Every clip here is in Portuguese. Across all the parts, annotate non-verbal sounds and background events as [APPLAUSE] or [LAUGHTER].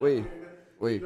Oi. Oi.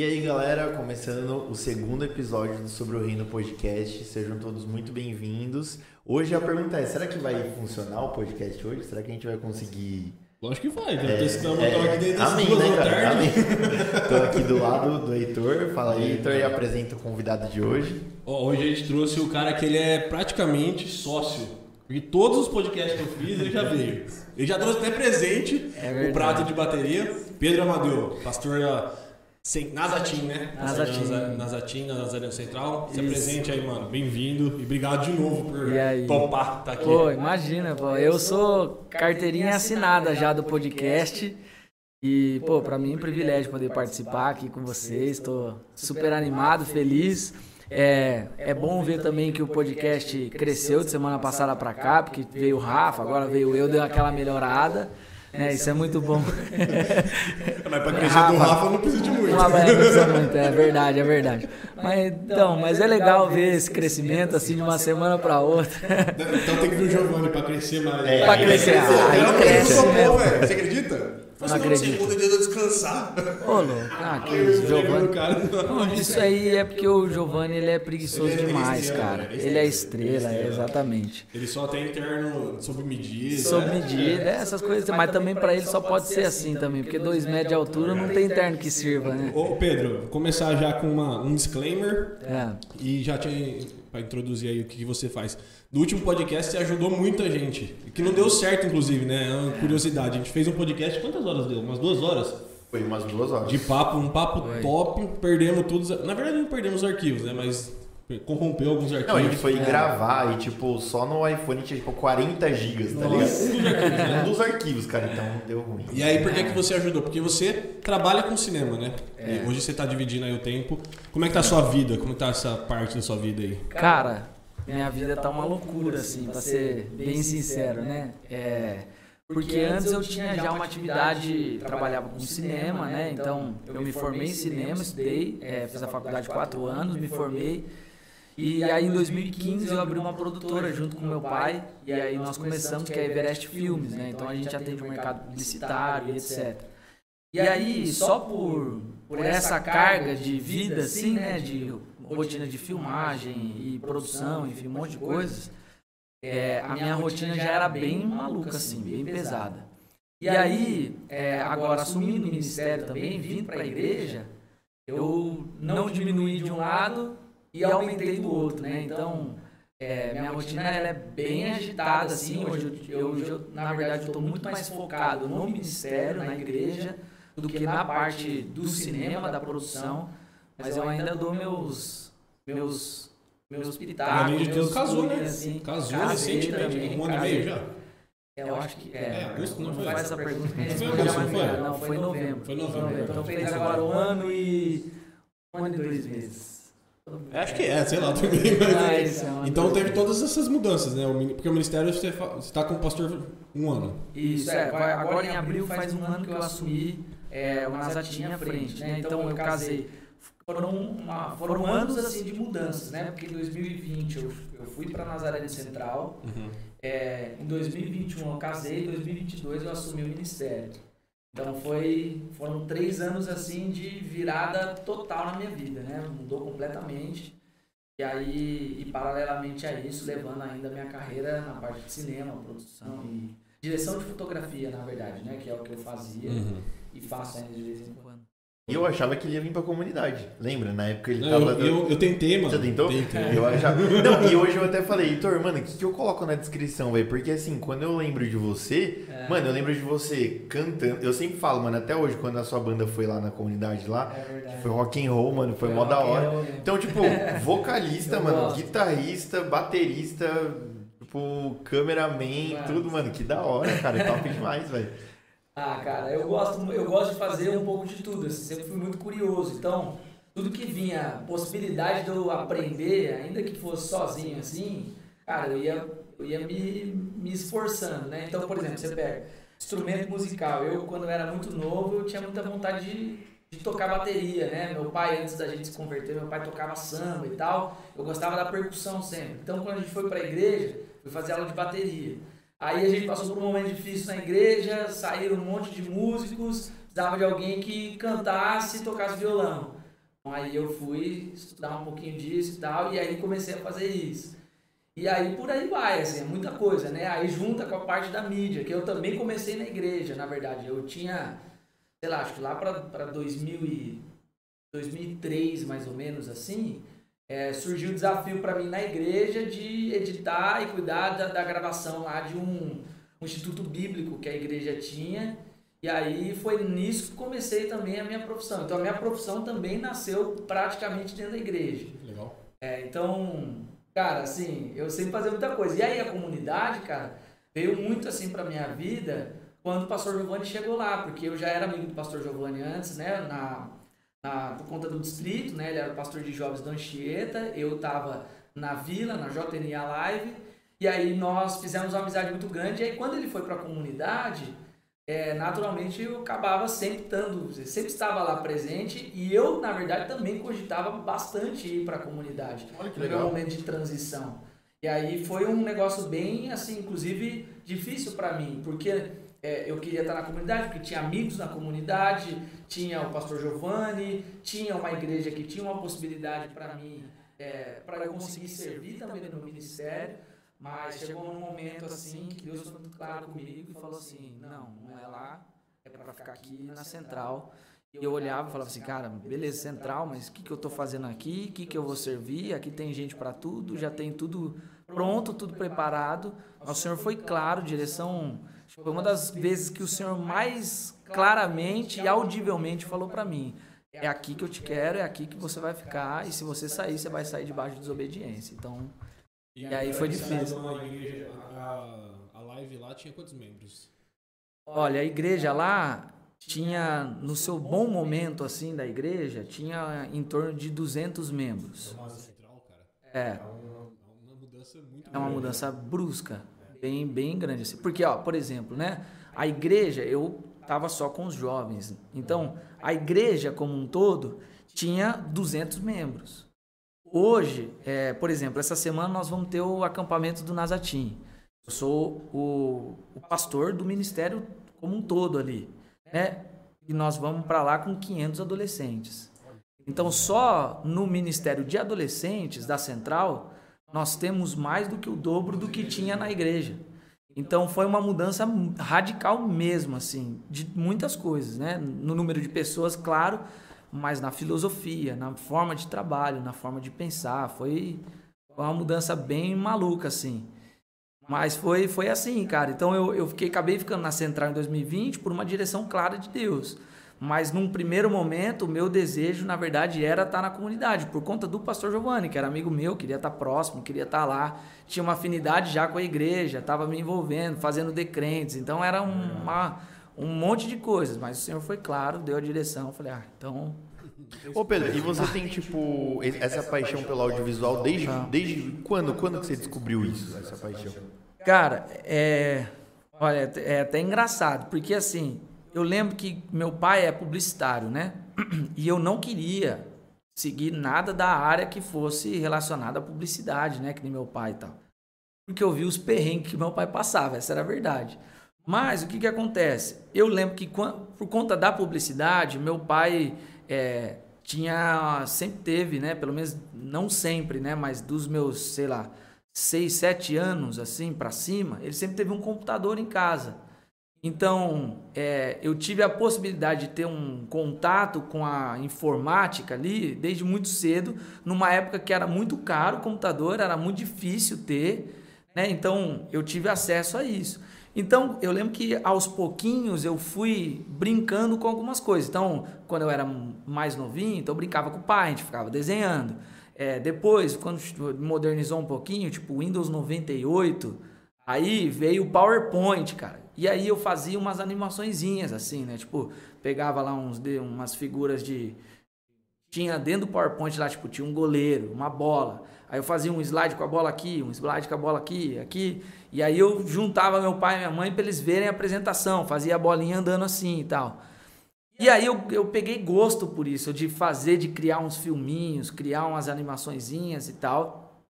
E aí, galera, começando o segundo episódio do Sobre o Reino Podcast. Sejam todos muito bem-vindos. Hoje a pergunta é: será que vai funcionar o podcast hoje? Será que a gente vai conseguir. Lógico que vai, né? É, Testamos, é, aqui desde as amém, duas né, da cara? tarde. Amém. [LAUGHS] Tô aqui do lado do Heitor. Fala aí, Heitor, e apresenta o convidado de hoje. Ó, hoje a gente trouxe o cara que ele é praticamente sócio. Porque todos os podcasts que eu fiz, ele já veio. Ele já trouxe até presente É o prato de bateria. Pedro Amadeu, pastor Sem- né? Naza- Nazatim, na Nazareno Central. Se Isso. apresente aí, mano. Bem-vindo e obrigado de novo por topar estar aqui. Pô, imagina, pô. Eu sou carteirinha assinada já do podcast. E, pô, pra mim é um privilégio poder participar aqui com vocês. Tô super animado, feliz. É, é bom ver também que o podcast cresceu de semana passada pra cá, porque veio o Rafa, agora veio eu, deu aquela melhorada. Né, isso é muito bom. [LAUGHS] Mas pra crescer do Rafa não precisa de muito. Uma bela precisa muito, é verdade, é verdade. Mas, então, mas é legal ver esse crescimento assim de uma semana pra outra. Então tem que vir o Giovanni pra crescer mais. É, Pra crescer, ah, aí Ela cresce, velho. Você acredita? Não acredito. Segunda eu descansar. Ô, louco, ah, que isso, Giovanni. Cara, Não, Isso aí é porque o Giovanni ele é preguiçoso Ele é demais, estrela, cara. ele é Ele é estrela, estrela, ele é é, exatamente. Ele só tem interno sob medida. Sob né? medida, é, essas coisas, mas também pra ele só pode ser assim também, porque dois metros de altura não tem terno que sirva, né? Ô Pedro, vou começar já com uma, um disclaimer É. e já te, pra introduzir aí o que, que você faz. No último podcast você ajudou muita gente, que não deu certo inclusive, né? É uma curiosidade. A gente fez um podcast, quantas horas deu? Umas duas horas? Foi umas duas horas. De papo, um papo Foi. top, perdemos todos. Na verdade não perdemos os arquivos, né? Mas corrompeu alguns arquivos. Não, a gente foi É. gravar e, tipo, só no iPhone tinha, tipo, 40 gigas, tá Nossa. ligado? Um dos arquivos, cara, então deu ruim. E aí, por que, que você ajudou? Porque você trabalha com cinema, né? É. E hoje você tá dividindo aí o tempo. Como é que tá a sua vida? Como tá essa parte da sua vida aí? Cara, minha vida tá uma loucura, assim, pra ser bem sincero, né? É. Porque antes eu tinha já uma atividade, trabalhava com cinema, né? Então eu me formei em cinema, estudei, é, fiz a faculdade quatro anos, me formei. E aí em 2015 eu abri uma produtora junto com meu pai, e aí nós começamos, que é Everest Filmes, né? Então a gente atende o mercado publicitário e etc. E aí, só por, por essa carga de vida, assim, né? De rotina de filmagem e produção, enfim, um monte de coisas, é, a minha rotina já era bem maluca, assim, bem pesada. E aí, é, agora assumindo o ministério também, vindo para a igreja, eu não diminuí de um lado e aumentei do outro, né? Então, é, minha rotina ela é bem agitada, assim. Hoje, eu, eu, na verdade, estou muito mais focado no ministério, na igreja, do que na parte do cinema, da produção. Mas eu ainda dou meus meus meus pitacos, Além de tudo, meus casou, né? assim. Casou recentemente, também, um ano e meio já. Eu acho que é. É, não foi? faz essa pergunta que a Não foi agosto, não foi? Não, foi em novembro. Foi em novembro. Então fez agora um ano e. Um ano e dois meses. Acho que é, sei lá também. mas- Ah, é e então teve todas essas mudanças, né? Porque o ministério você fa- você tá com o pastor um ano. Isso, é. Agora em abril faz um ano que eu assumi é, o Nazatim à frente, né? Então eu casei. Foram, uma- foram anos assim de mudanças, né? Porque em 2020 eu, eu fui para Nazaré Central, é, em 2021 eu casei, em 2022 eu assumi o ministério. Então foi, foram três anos assim de virada total na minha vida, né? Mudou completamente. E aí, e paralelamente a isso, levando ainda a minha carreira na parte de cinema, produção e direção de fotografia, na verdade, né? Que é o que eu fazia Uhum. e faço ainda de vez em quando. E eu achava que ele ia vir pra comunidade. Lembra? Na época ele Não, tava. eu, eu, eu tentei, mano. Você tentou? Tentei. Eu achava. Não, e hoje eu até falei, Heitor, mano, o que, que eu coloco na descrição, velho? Porque assim, quando eu lembro de você, É. mano, eu lembro de você cantando. Eu sempre falo, mano, até hoje, quando a sua banda foi lá na comunidade lá, É foi rock and roll, mano, foi, Foi mó da hora. roll? Então, tipo, [LAUGHS] vocalista, Eu mano, gosto. guitarrista, baterista, tipo, cameraman, Mano. tudo, mano, que da hora, cara. É top [LAUGHS] demais, velho. Ah, cara, eu gosto, eu gosto de fazer um pouco de tudo. assim, sempre fui muito curioso. Então, tudo que vinha, possibilidade de eu aprender, ainda que fosse sozinho assim, cara, eu ia, eu ia me, me esforçando, né? Então, por exemplo, você pega instrumento musical. Eu, quando eu era muito novo, eu tinha muita vontade de, de tocar bateria, né? Meu pai, antes da gente se converter, meu pai tocava samba e tal. Eu gostava da percussão sempre. Então, quando a gente foi pra igreja, fui fazer aula de bateria. Aí a gente passou por um momento difícil na igreja, saíram um monte de músicos, precisava de alguém que cantasse e tocasse violão. Aí eu fui estudar um pouquinho disso e tal, e aí comecei a fazer isso. E aí por aí vai, assim, é muita coisa, né? Aí junta com a parte da mídia, que eu também comecei na igreja, na verdade. Eu tinha, sei lá, acho que lá para 2003, mais ou menos assim, é, surgiu o desafio para mim na igreja de editar e cuidar da, da gravação lá de um, um, instituto bíblico que a igreja tinha. E aí foi nisso que comecei também a minha profissão. Então a minha profissão também nasceu praticamente dentro da igreja. Legal. É, então, cara, assim, eu sempre fazia muita coisa. E aí a comunidade, cara, veio muito assim pra minha vida quando o pastor Giovanni chegou lá, porque eu já era amigo do pastor Giovanni antes, né, na, na, por conta do distrito, né, ele era pastor de jovens da Anchieta, eu tava na vila, na JNA Live, e aí nós fizemos uma amizade muito grande, e aí quando ele foi pra comunidade, é, naturalmente eu acabava sempre estando, sempre estava lá presente e eu, na verdade, também cogitava bastante ir para a comunidade. Olha que legal. meu momento de transição. E aí foi um negócio bem, assim, inclusive difícil para mim, porque é, eu queria estar na comunidade, porque tinha amigos na comunidade, tinha o pastor Giovanni, tinha uma igreja que tinha uma possibilidade para mim, é, para eu conseguir servir também no ministério. Mas chegou num momento assim que Deus foi muito claro comigo e falou assim: não, não é lá, é para ficar aqui na central. E eu olhava e falava assim: cara, beleza, central, mas o que, que eu estou fazendo aqui? O que, que eu vou servir? Aqui tem gente para tudo, já tem tudo pronto, tudo preparado. O Senhor foi claro, direção. Foi uma das vezes que o Senhor mais claramente e audivelmente falou para mim: é aqui que eu te quero, é aqui que você vai ficar, e se você sair, você vai sair debaixo de desobediência. Então. E, aí foi difícil. Igreja, a, a live lá tinha quantos membros? Olha, a igreja lá tinha, no seu bom momento assim da igreja, tinha em torno de 200 membros. Cara. É, É uma, é grande. mudança brusca, bem, bem grande assim. Porque, ó, por exemplo, né, a igreja, eu tava só com os jovens. Então, a igreja como um todo tinha 200 membros. Hoje, é, por exemplo, essa semana nós vamos ter o acampamento do Nazatim. Eu sou o, o pastor do ministério como um todo ali, né? E nós vamos para lá com 500 adolescentes. Então, só no ministério de adolescentes da central, nós temos mais do que o dobro do que tinha na igreja. Então, foi uma mudança radical mesmo, assim, de muitas coisas, né? No número de pessoas, claro, mas na filosofia, na forma de trabalho, na forma de pensar. Foi uma mudança bem maluca, assim. Mas foi, foi assim, cara. Então eu, eu fiquei, acabei ficando na Central em 2020 por uma direção clara de Deus. Mas num primeiro momento, o meu desejo, na verdade, era estar na comunidade, por conta do pastor Giovanni, que era amigo meu, queria estar próximo, queria estar lá. Tinha uma afinidade já com a igreja, estava me envolvendo, fazendo decrentes. Então era uma, um monte de coisas. Mas o Senhor foi claro, deu a direção. Eu falei, ah, então [LAUGHS] Ô Pedro, e você tem tipo essa paixão pelo audiovisual desde, desde quando? Quando que você descobriu isso, essa paixão? Cara, é. Olha, é até engraçado, porque assim, eu lembro que meu pai é publicitário, né? [CLEARS THROAT] E eu não queria seguir nada da área que fosse relacionada à publicidade, né? Que nem meu pai e tal. Porque eu vi os perrengues que meu pai passava, essa era a verdade. Mas o que que acontece? Eu lembro que por conta da publicidade, meu pai é, tinha sempre teve, né? Pelo menos não sempre, né? Mas dos meus, sei lá, seis, sete anos assim para cima, ele sempre teve um computador em casa. Então, é, eu tive a possibilidade de ter um contato com a informática ali desde muito cedo, numa época que era muito caro o computador, era muito difícil ter, né? Então, eu tive acesso a isso. Então, eu lembro que aos pouquinhos eu fui brincando com algumas coisas. Então, quando eu era mais novinho, então eu brincava com o pai, a gente ficava desenhando. É, depois, quando modernizou um pouquinho, tipo Windows 98, aí veio o PowerPoint, cara. E aí eu fazia umas animaçõezinhas assim, né? Tipo, pegava lá uns, de- umas figuras de. Tinha dentro do PowerPoint lá, tipo, tinha um goleiro, uma bola. Aí eu fazia um slide com a bola aqui, um slide com a bola aqui, aqui. E aí eu juntava meu pai e minha mãe para eles verem a apresentação, fazia a bolinha andando assim e tal. E aí eu, eu peguei gosto por isso, de fazer, de criar uns filminhos, criar umas animaçõezinhas e tal.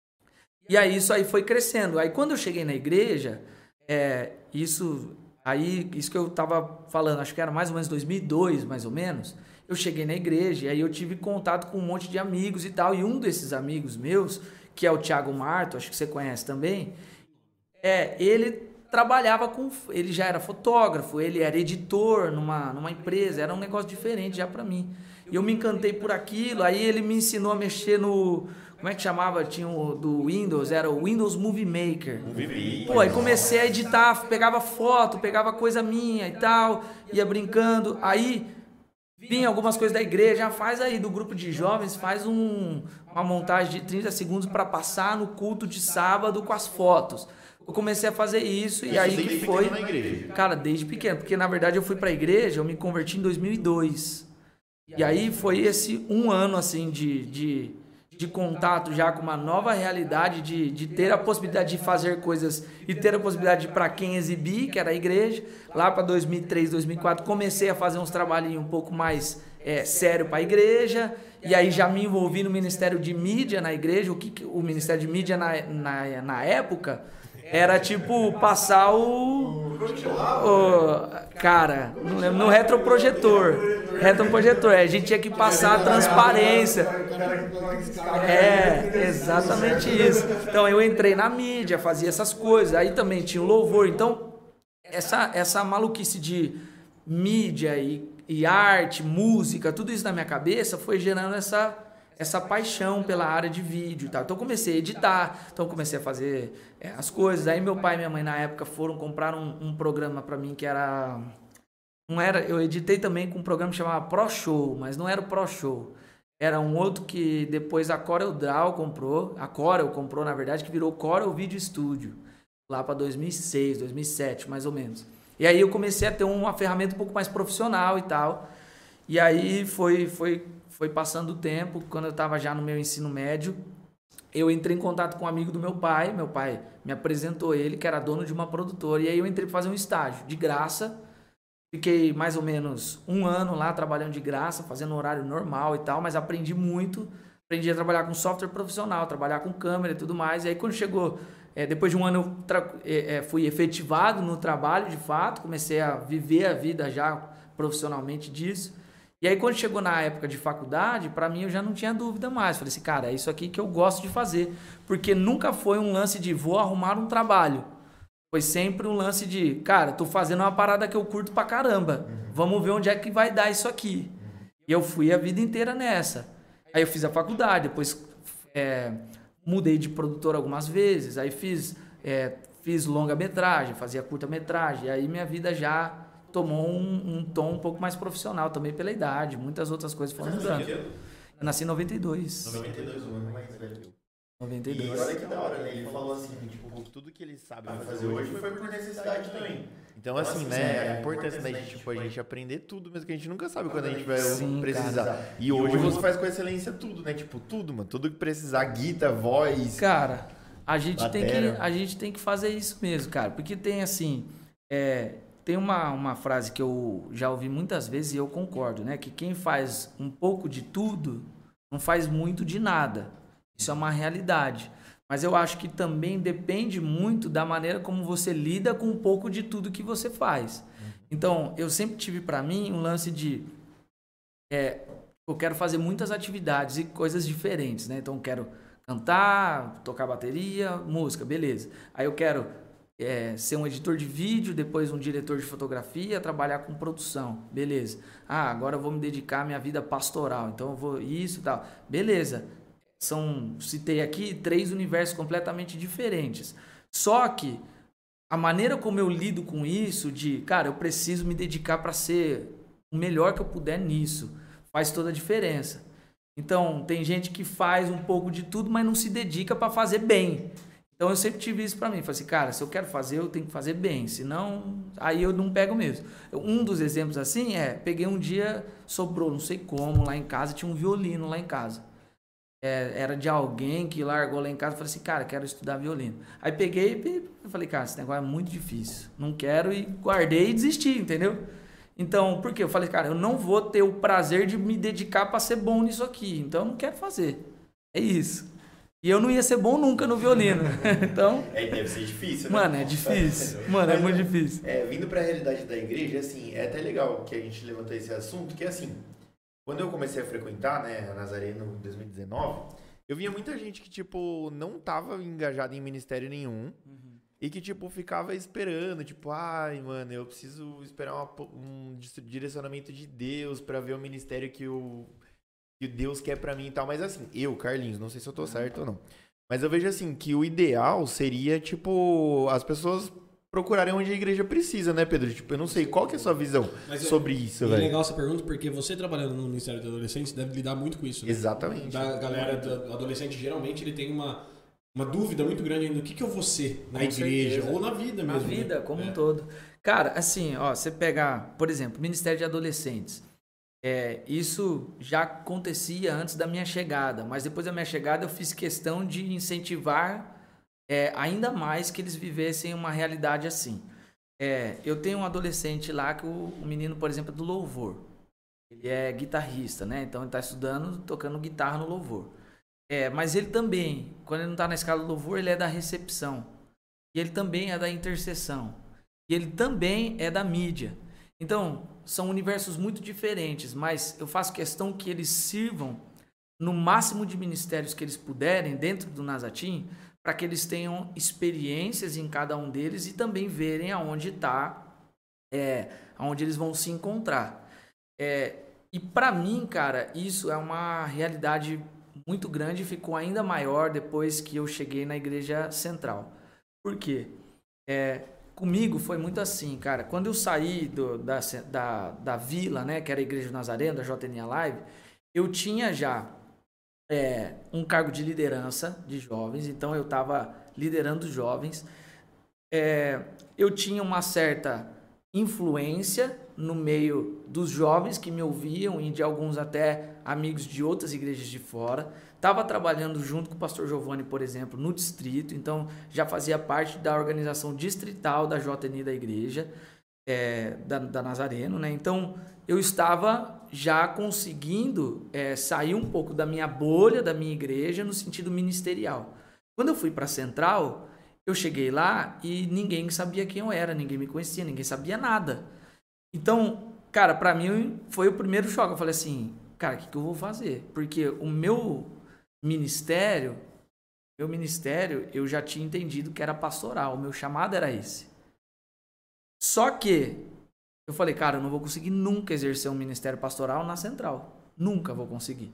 E aí isso aí foi crescendo. Aí quando eu cheguei na igreja, é, isso Aí, isso que eu tava falando, acho que era mais ou menos 2002, mais ou menos. Eu cheguei na igreja e aí eu tive contato com um monte de amigos e tal. E um desses amigos meus, que é o Thiago Marto, acho que você conhece também, é, ele trabalhava com. Ele já era fotógrafo, ele era editor numa, numa empresa, era um negócio diferente já para mim. E eu me encantei por aquilo, aí ele me ensinou a mexer no. Como é que chamava? Tinha o do Windows, era o Windows Movie Maker. Movie Maker. Pô, aí comecei a editar, pegava foto, pegava coisa minha e tal, ia brincando. Aí vinha algumas coisas da igreja, faz aí do grupo de jovens, faz um, uma montagem de 30 segundos para passar no culto de sábado com as fotos. Eu comecei a fazer isso e aí que foi. Na igreja. Cara, desde pequeno, porque na verdade eu fui pra igreja, eu me converti em 2002. E aí foi esse um ano assim de, de, de contato já com uma nova realidade, de, de ter a possibilidade de fazer coisas e ter a possibilidade para quem exibir, que era a igreja. Lá para 2003, 2004 comecei a fazer uns trabalhinhos um pouco mais é, sério para a igreja. E aí já me envolvi no Ministério de Mídia na igreja. O que, que o Ministério de Mídia na, na, na época era tipo passar o, o cara, não lembro, no retroprojetor. Retroprojetor, a gente tinha que passar a transparência. É, exatamente isso. Então eu entrei na mídia, fazia essas coisas. Aí também tinha o louvor. Então, essa, essa maluquice de mídia e, e arte, música, tudo isso na minha cabeça foi gerando essa essa paixão pela área de vídeo e tal. Então comecei a editar, então comecei a fazer é, as coisas. Aí meu pai e minha mãe na época foram comprar um, um programa para mim que era não era, eu editei também com um programa que chamava Pro Show, mas não era o Pro Show. Era um outro que depois a Corel Draw comprou, a Corel comprou na verdade, que virou Corel Video Studio, lá para 2006, 2007, mais ou menos. E aí eu comecei a ter uma ferramenta um pouco mais profissional e tal. E aí foi foi foi passando o tempo, quando eu estava já no meu ensino médio, eu entrei em contato com um amigo do meu pai, meu pai me apresentou ele, que era dono de uma produtora, e aí eu entrei para fazer um estágio, de graça, fiquei mais ou menos um ano lá trabalhando de graça, fazendo horário normal e tal, mas aprendi muito, aprendi a trabalhar com software profissional, trabalhar com câmera e tudo mais, e aí quando chegou, é, depois de um ano eu é, fui efetivado no trabalho de fato, comecei a viver a vida já profissionalmente disso, e aí, quando chegou na época de faculdade, para mim eu já não tinha dúvida mais. Falei assim, cara, é isso aqui que eu gosto de fazer. Porque nunca foi um lance de vou arrumar um trabalho. Foi sempre um lance de, cara, tô fazendo uma parada que eu curto pra caramba. Vamos ver onde é que vai dar isso aqui. E eu fui a vida inteira nessa. Aí eu fiz a faculdade, depois é, mudei de produtor algumas vezes, aí fiz, é, fiz longa-metragem, fazia curta-metragem. Aí minha vida já tomou um, um, tom um pouco mais profissional também pela idade. Muitas outras coisas foram mudando. Eu nasci em 92. 92, um ano mais velho. 92. E olha que da hora, né? Ele falou assim, tipo, tudo que ele sabe fazer hoje foi por necessidade também. Então, assim, né, a importância da gente, tipo, a gente aprender tudo, mesmo que a gente nunca sabe quando a gente vai Sim, precisar. Cara. E hoje você faz com excelência tudo, né? Tipo, tudo, mano. Tudo que precisar, guita, voz. Cara, a gente, tem que, a gente tem que fazer isso mesmo, cara. Porque tem, assim, é, tem uma, uma frase que eu já ouvi muitas vezes e eu concordo, né? Que quem faz um pouco de tudo não faz muito de nada. Isso é uma realidade. Mas eu acho que também depende muito da maneira como você lida com um pouco de tudo que você faz. Então, eu sempre tive para mim um lance de é, eu quero fazer muitas atividades e coisas diferentes, né? Então, eu quero cantar, tocar bateria, música, beleza. Aí eu quero é, ser um editor de vídeo, depois um diretor de fotografia, trabalhar com produção. Beleza. Ah, agora eu vou me dedicar à minha vida pastoral. Então eu vou isso e tal. Beleza. São, citei aqui, três universos completamente diferentes. Só que a maneira como eu lido com isso, de, cara, eu preciso me dedicar para ser o melhor que eu puder nisso, faz toda a diferença. Então, tem gente que faz um pouco de tudo, mas não se dedica para fazer bem. Então eu sempre tive isso para mim. Falei assim, cara, se eu quero fazer, eu tenho que fazer bem. Senão, aí eu não pego mesmo. Um dos exemplos assim é, peguei um dia, sobrou, não sei como, lá em casa, tinha um violino lá em casa. É, era de alguém que largou lá em casa. Falei assim, cara, quero estudar violino. Aí peguei e falei, cara, esse negócio é muito difícil. Não quero e guardei e desisti, entendeu? Então, por quê? Eu falei, cara, eu não vou ter o prazer de me dedicar para ser bom nisso aqui. Então eu não quero fazer. É isso. E eu não ia ser bom nunca no violino. [LAUGHS] então. É, deve ser difícil, né? Mano, é difícil. Mano, é muito difícil. É, vindo pra realidade da igreja, assim, é até legal que a gente levantou esse assunto, que assim, quando eu comecei a frequentar, né, a Nazareno em 2019, eu via muita gente que, tipo, não tava engajada em ministério nenhum. Uhum. E que, tipo, ficava esperando, tipo, ai, mano, eu preciso esperar uma, um direcionamento de Deus para ver o ministério que o, que Deus quer para mim e tal. Mas assim, eu, Carlinhos, não sei se eu tô certo ou não. Mas eu vejo assim, que o ideal seria, tipo, as pessoas procurarem onde a igreja precisa, né, Pedro? Tipo, eu não sei, qual que é a sua visão Mas sobre isso, velho? É legal essa pergunta, porque você trabalhando no Ministério da Adolescência deve lidar muito com isso, né? Exatamente. Da galera, do adolescente, geralmente, ele tem uma, uma dúvida muito grande do que, que eu vou ser na com igreja certeza. ou na vida mesmo. Na vida, né? como é. um todo. Cara, assim, ó, você pegar, por exemplo, Ministério de Adolescentes. É, isso já acontecia antes da minha chegada, mas depois da minha chegada eu fiz questão de incentivar é, ainda mais que eles vivessem uma realidade assim. É, eu tenho um adolescente lá que o, o, menino, por exemplo, é do louvor. Ele é guitarrista, né? Então ele está estudando, tocando guitarra no louvor. É, mas ele também, quando ele não está na escala do louvor, ele é da recepção. E ele também é da intercessão. E ele também é da mídia. Então, são universos muito diferentes, mas eu faço questão que eles sirvam no máximo de ministérios que eles puderem dentro do Nazatim, para que eles tenham experiências em cada um deles e também verem aonde está, é, aonde eles vão se encontrar. É, e para mim, cara, isso é uma realidade muito grande e ficou ainda maior depois que eu cheguei na igreja central. Por quê? É, comigo foi muito assim, cara. Quando eu saí do, da, da, da vila, né, que era a igreja Nazareno, da JNA Live, eu tinha já é, um cargo de liderança de jovens, então eu estava liderando jovens. É, eu tinha uma certa influência no meio dos jovens que me ouviam e de alguns até amigos de outras igrejas de fora. Estava trabalhando junto com o pastor Giovanni, por exemplo, no distrito, então já fazia parte da organização distrital da JNI da igreja, é, da, da Nazareno, né? Então eu estava já conseguindo é, sair um pouco da minha bolha, da minha igreja, no sentido ministerial. Quando eu fui para a central, eu cheguei lá e ninguém sabia quem eu era, ninguém me conhecia, ninguém sabia nada. Então, cara, para mim foi o primeiro choque. Eu falei assim, cara, o que, que eu vou fazer? Porque o meu ministério, meu ministério, eu já tinha entendido que era pastoral, meu chamado era esse. Só que eu falei, cara, eu não vou conseguir nunca exercer um ministério pastoral na central. Nunca vou conseguir.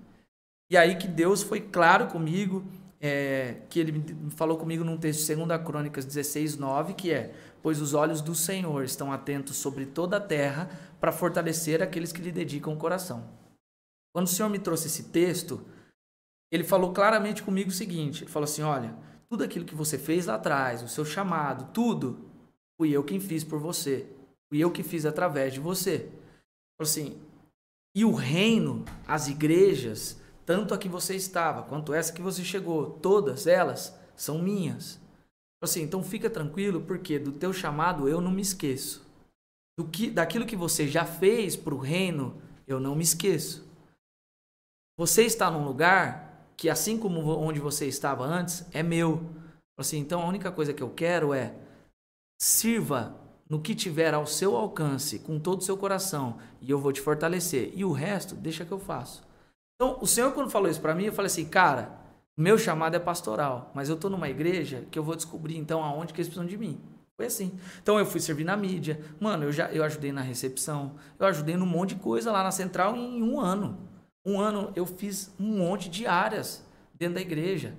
E aí que Deus foi claro comigo, é, que ele falou comigo num texto de 2 Crônicas 16, 9, que é: Pois os olhos do Senhor estão atentos sobre toda a terra para fortalecer aqueles que lhe dedicam o coração. Quando o Senhor me trouxe esse texto, ele falou claramente comigo o seguinte: ele falou assim, olha, tudo aquilo que você fez lá atrás, o seu chamado, tudo, fui eu quem fiz por você. Fui eu que fiz através de você. Assim, e o reino, as igrejas, tanto a que você estava quanto essa que você chegou, todas elas são minhas. Assim, então fica tranquilo, porque do teu chamado eu não me esqueço. Do que, daquilo que você já fez para o reino, eu não me esqueço. Você está num lugar que, assim como onde você estava antes, é meu. Assim, então a única coisa que eu quero é sirva no que tiver ao seu alcance, com todo o seu coração, e eu vou te fortalecer. E o resto, deixa que eu faço. Então, o Senhor, quando falou isso para mim, eu falei assim, cara, meu chamado é pastoral, mas eu tô numa igreja que eu vou descobrir, então, aonde que eles precisam de mim. Foi assim. Então, eu fui servir na mídia. Mano, eu já eu ajudei na recepção, eu ajudei num monte de coisa lá na central em um ano. Um ano eu fiz um monte de áreas dentro da igreja.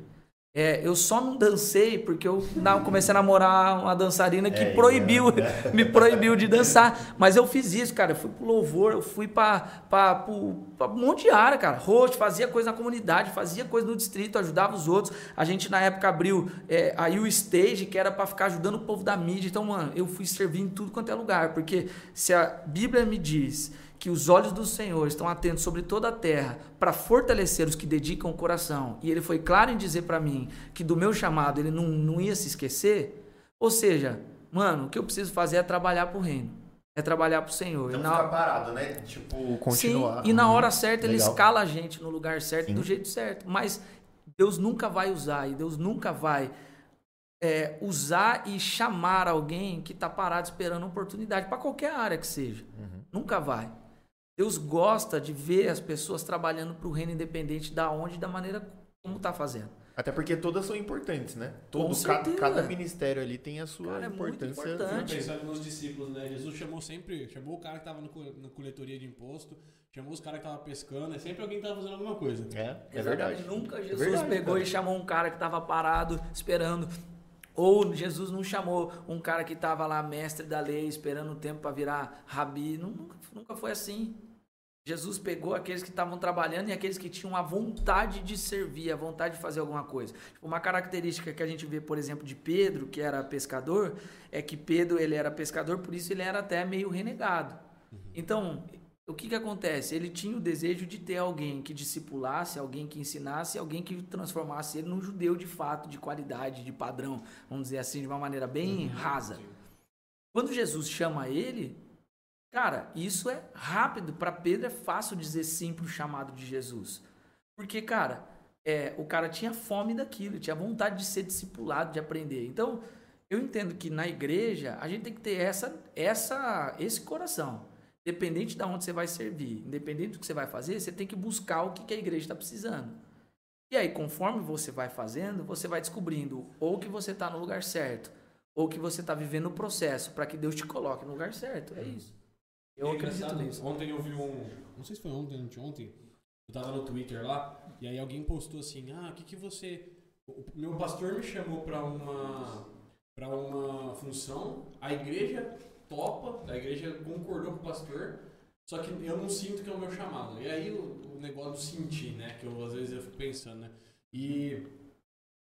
É, eu só não dancei porque eu comecei a namorar uma dançarina que é, proibiu, é. [LAUGHS] me proibiu de dançar. Mas eu fiz isso, cara. Eu fui pro louvor, eu fui pra, pra, pro, pra um monte de área, cara. Rosto, fazia coisa na comunidade, fazia coisa no distrito, ajudava os outros. A gente na época abriu é, aí o stage, que era para ficar ajudando o povo da mídia. Então, mano, eu fui servindo em tudo quanto é lugar. Porque se a Bíblia me diz que os olhos do Senhor estão atentos sobre toda a terra para fortalecer os que dedicam o coração. E ele foi claro em dizer para mim que do meu chamado ele não, não ia se esquecer. Ou seja, mano, o que eu preciso fazer é trabalhar para o reino. É trabalhar para o Senhor. Não na... ficar parado, né? Tipo, continuar. Sim, e na hora certa ele escala a gente no lugar certo, Sim. do jeito certo. Mas Deus nunca vai usar e Deus nunca vai é, usar e chamar alguém que está parado esperando oportunidade para qualquer área que seja. Uhum. Nunca vai. Deus gosta de ver as pessoas trabalhando para o reino independente da onde e da maneira como está fazendo. Até porque todas são importantes, né? Todo, cada, cada, ministério ali tem a sua Cara, importância. É muito importante. Pensando nos discípulos, né? Jesus chamou sempre, chamou o cara que estava na coletoria de imposto, chamou os caras que estavam pescando, é sempre alguém que estava fazendo alguma coisa. É, é verdade. Nunca Jesus é verdade, pegou cara. e chamou um cara que estava parado, esperando. Ou Jesus não chamou um cara que estava lá, mestre da lei, esperando o tempo para virar rabi. Nunca, nunca foi assim. Jesus pegou aqueles que estavam trabalhando e aqueles que tinham a vontade de servir, a vontade de fazer alguma coisa. Tipo, uma característica que a gente vê, por exemplo, de Pedro, que era pescador, é que Pedro ele era pescador, por isso ele era até meio renegado. Uhum. Então, o que, que acontece? Ele tinha o desejo de ter alguém que discipulasse, alguém que ensinasse, alguém que transformasse ele num judeu de fato, de qualidade, de padrão, vamos dizer assim, de uma maneira bem uhum. rasa. Quando Jesus chama ele, Cara, isso é rápido. Para Pedro é fácil dizer sim para o chamado de Jesus. Porque, cara, é, o cara tinha fome daquilo, tinha vontade de ser discipulado, de aprender. Então, eu entendo que na igreja a gente tem que ter essa, essa, esse coração. Independente de onde você vai servir, independente do que você vai fazer, você tem que buscar o que a igreja está precisando. E aí, conforme você vai fazendo, você vai descobrindo ou que você está no lugar certo, ou que você está vivendo o processo para que Deus te coloque no lugar certo. É isso. Eu é acredito nisso. Ontem eu vi um. Não sei se foi ontem, anteontem. Eu tava no Twitter lá, e aí alguém postou assim: Ah, o que, que você. O meu pastor me chamou pra uma. para uma função, a igreja topa, a igreja concordou com o pastor, só que eu não sinto que é o meu chamado. E aí o, o negócio do sentir, né? Que eu às vezes eu fico pensando, né? E.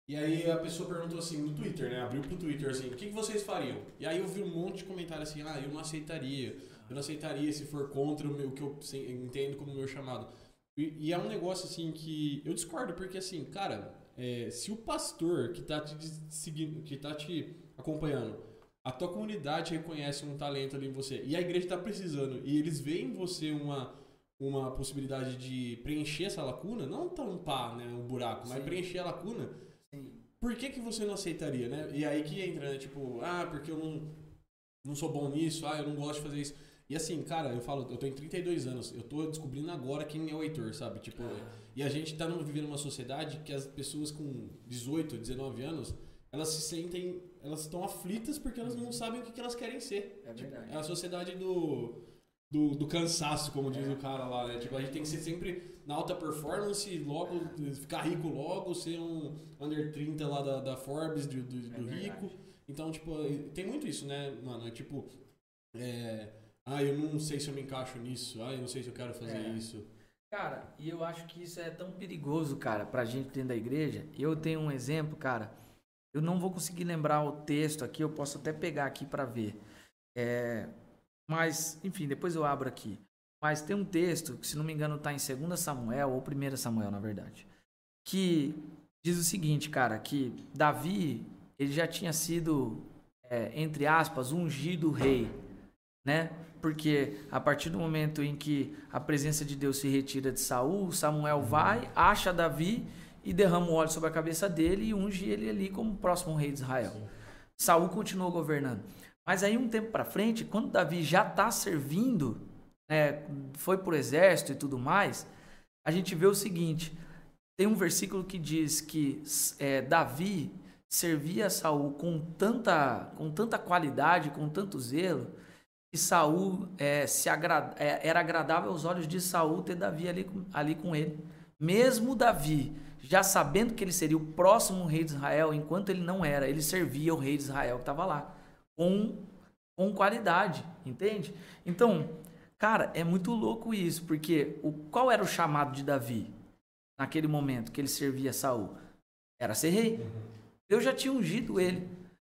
E aí a pessoa perguntou assim no Twitter, né? Abriu pro Twitter assim, o que, que vocês fariam? E aí eu vi um monte de comentário assim, ah, eu não aceitaria eu não aceitaria se for contra o, meu, que eu entendo como meu chamado. E, e, é um negócio assim que eu discordo, porque assim, cara, é, se o pastor que está te seguindo, que tá te acompanhando, a tua comunidade reconhece um talento ali em você e a igreja está precisando e eles veem em você uma uma possibilidade de preencher essa lacuna, não tampar né, o buraco, Sim. mas preencher a lacuna. Sim. Por que, que você não aceitaria, né? E aí que entra, né? Tipo, ah, porque eu não, não sou bom nisso, ah, eu não gosto de fazer isso. E assim, cara, eu falo, eu tenho 32 anos, eu tô descobrindo agora quem é o Heitor, sabe? Tipo, e a gente tá vivendo uma sociedade que as pessoas com 18, 19 anos, elas se sentem, elas estão aflitas porque elas não sabem o que, que elas querem ser. É tipo, verdade. é a sociedade do, do, do cansaço, como diz é. o cara lá, né? Tipo, a gente tem que ser sempre na alta performance, logo ficar rico logo, ser um under 30 lá da, da Forbes, do, do, do é rico. Então, tipo, tem muito isso, né, mano? É tipo, é, ah, eu não sei se eu me encaixo nisso. Ah, eu não sei se eu quero fazer é. isso. Cara, e eu acho que isso é tão perigoso, cara, pra gente dentro da igreja. Eu tenho um exemplo, cara. Eu não vou conseguir lembrar o texto aqui, eu posso até pegar aqui para ver. É, mas, enfim, depois eu abro aqui. Mas tem um texto, que se não me engano está em 2 Samuel, ou 1 Samuel, na verdade, que diz o seguinte, cara, que Davi, ele já tinha sido, é, entre aspas, ungido rei, né? Porque a partir do momento em que a presença de Deus se retira de Saul, Samuel vai, acha Davi e derrama o óleo sobre a cabeça dele e unge ele ali como próximo rei de Israel. Sim. Saul continuou governando. Mas aí um tempo para frente, quando Davi já está servindo, né, foi por exército e tudo mais, a gente vê o seguinte: tem um versículo que diz que é, Davi servia Saul com tanta, com tanta qualidade, com tanto zelo, que Saul é, se agrada, é, era agradável aos olhos de Saul ter Davi ali, ali com ele. Mesmo Davi, já sabendo que ele seria o próximo rei de Israel, enquanto ele não era, ele servia o rei de Israel que estava lá, com, com qualidade, entende? Então, cara, é muito louco isso, porque o, qual era o chamado de Davi naquele momento que ele servia Saul? Era ser rei. Eu já tinha ungido ele.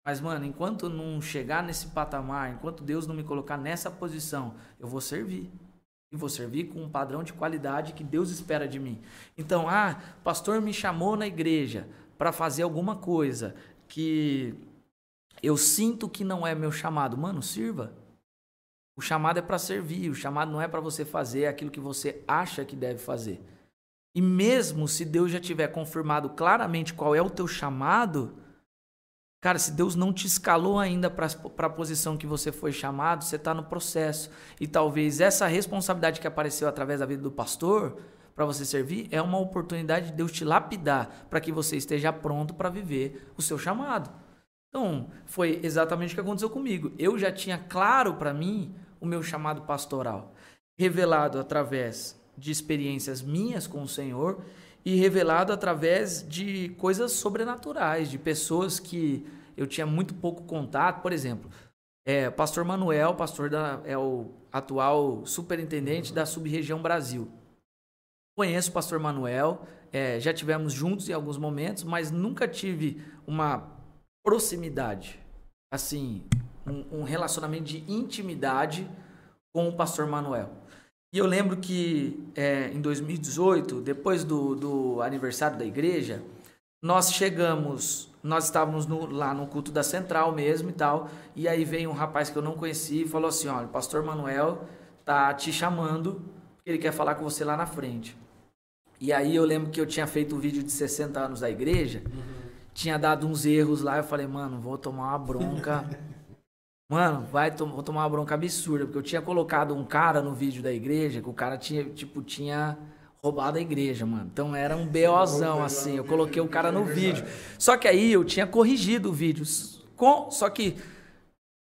Mas, mano, enquanto não chegar nesse patamar, enquanto Deus não me colocar nessa posição, eu vou servir. E vou servir com um padrão de qualidade que Deus espera de mim. Então, ah, pastor me chamou na igreja para fazer alguma coisa que eu sinto que não é meu chamado. Mano, sirva. O chamado é para servir, o chamado não é para você fazer aquilo que você acha que deve fazer. E mesmo se Deus já tiver confirmado claramente qual é o teu chamado, cara, se Deus não te escalou ainda para a posição que você foi chamado, você está no processo. E talvez essa responsabilidade que apareceu através da vida do pastor para você servir é uma oportunidade de Deus te lapidar para que você esteja pronto para viver o seu chamado. Então, foi exatamente o que aconteceu comigo. Eu já tinha claro para mim o meu chamado pastoral, revelado através de experiências minhas com o Senhor e revelado através de coisas sobrenaturais, de pessoas que eu tinha muito pouco contato. Por exemplo, é, pastor Manuel, pastor da, é o atual superintendente da sub-região Brasil. Conheço o pastor Manuel, é, já tivemos juntos em alguns momentos, mas nunca tive uma proximidade, assim, um, um relacionamento de intimidade com o pastor Manuel. E eu lembro que é, em 2018, depois do, do aniversário da igreja, nós chegamos, nós estávamos no, lá no culto da central mesmo e tal, e aí veio um rapaz que eu não conhecia e falou assim: olha, o pastor Manuel tá te chamando, porque ele quer falar com você lá na frente. E aí eu lembro que eu tinha feito o um vídeo de 60 anos da igreja, uhum. tinha dado uns erros lá, eu falei, mano, vou tomar uma bronca [LAUGHS] Mano, vai to vou tomar uma bronca absurda, porque eu tinha colocado um cara no vídeo da igreja, que o cara tinha, tipo, tinha roubado a igreja, mano. Então era um BOzão, assim. Eu coloquei o cara no vídeo. Só que aí eu tinha corrigido o vídeo. Com, só que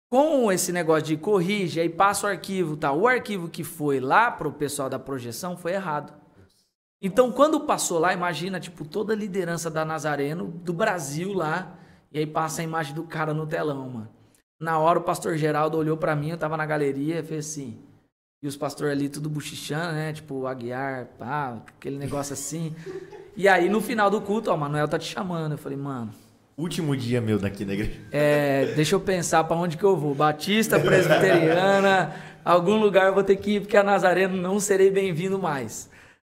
com esse negócio de corrige, aí passa o arquivo, tá? O arquivo que foi lá pro pessoal da projeção foi errado. Então, quando passou lá, imagina, tipo, toda a liderança da Nazareno, do Brasil lá, e aí passa a imagem do cara no telão, mano. Na hora o pastor Geraldo olhou para mim, eu tava na galeria e fez assim. E os pastores ali tudo buchichando, né? Tipo, Aguiar, pá, aquele negócio assim. E aí no final do culto, ó, Manuel tá te chamando. Eu falei, mano. Último dia meu daqui na igreja. É, deixa eu pensar para onde que eu vou. Batista, presbiteriana, algum lugar eu vou ter que ir, porque a Nazareno não serei bem-vindo mais.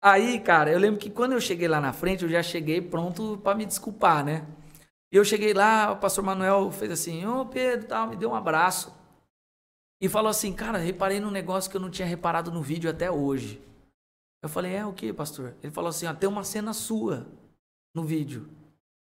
Aí, cara, eu lembro que quando eu cheguei lá na frente, eu já cheguei pronto para me desculpar, né? E eu cheguei lá, o pastor Manuel fez assim, ô oh, Pedro, tal, me deu um abraço. E falou assim, cara, reparei num negócio que eu não tinha reparado no vídeo até hoje. Eu falei, é o que, pastor? Ele falou assim, ó, tem uma cena sua no vídeo.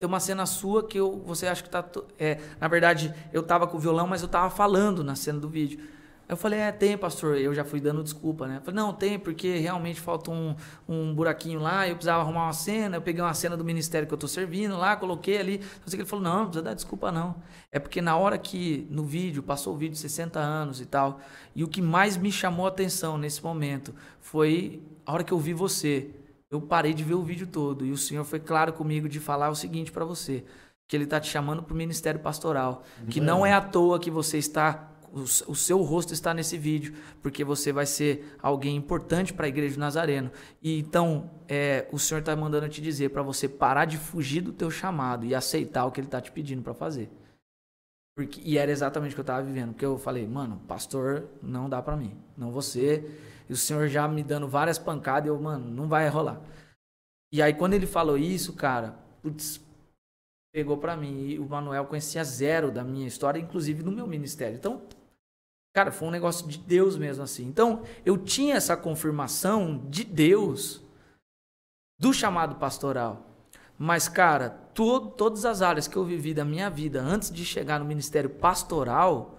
Tem uma cena sua que eu, você acha que tá. É, na verdade, eu tava com o violão, mas eu tava falando na cena do vídeo. Eu falei, é, tem, pastor. Eu já fui dando desculpa, né? Eu falei, não, tem, porque realmente falta um, um buraquinho lá, eu precisava arrumar uma cena, eu peguei uma cena do ministério que eu tô servindo lá, coloquei ali. Não sei que ele falou, não, não precisa dar desculpa, não. É porque na hora que, no vídeo, passou o vídeo de 60 anos e tal, e o que mais me chamou a atenção nesse momento foi a hora que eu vi você. Eu parei de ver o vídeo todo, e o Senhor foi claro comigo de falar o seguinte para você, que Ele tá te chamando para o ministério pastoral, que não é à toa que você está o, seu rosto está nesse vídeo, porque você vai ser alguém importante para a igreja do Nazareno. E então, é, o Senhor está mandando te dizer para você parar de fugir do teu chamado e aceitar o que Ele está te pedindo para fazer. Porque, e era exatamente o que eu estava vivendo, porque eu falei, mano, pastor, não dá para mim, não você. E o Senhor já me dando várias pancadas, eu, mano, não vai rolar. E aí quando ele falou isso, cara, putz, pegou para mim. E o Manuel conhecia zero da minha história, inclusive no meu ministério. Então, Cara, foi um negócio de Deus mesmo assim. Então, eu tinha essa confirmação de Deus do chamado pastoral. Mas, cara, to todas as áreas que eu vivi da minha vida antes de chegar no ministério pastoral,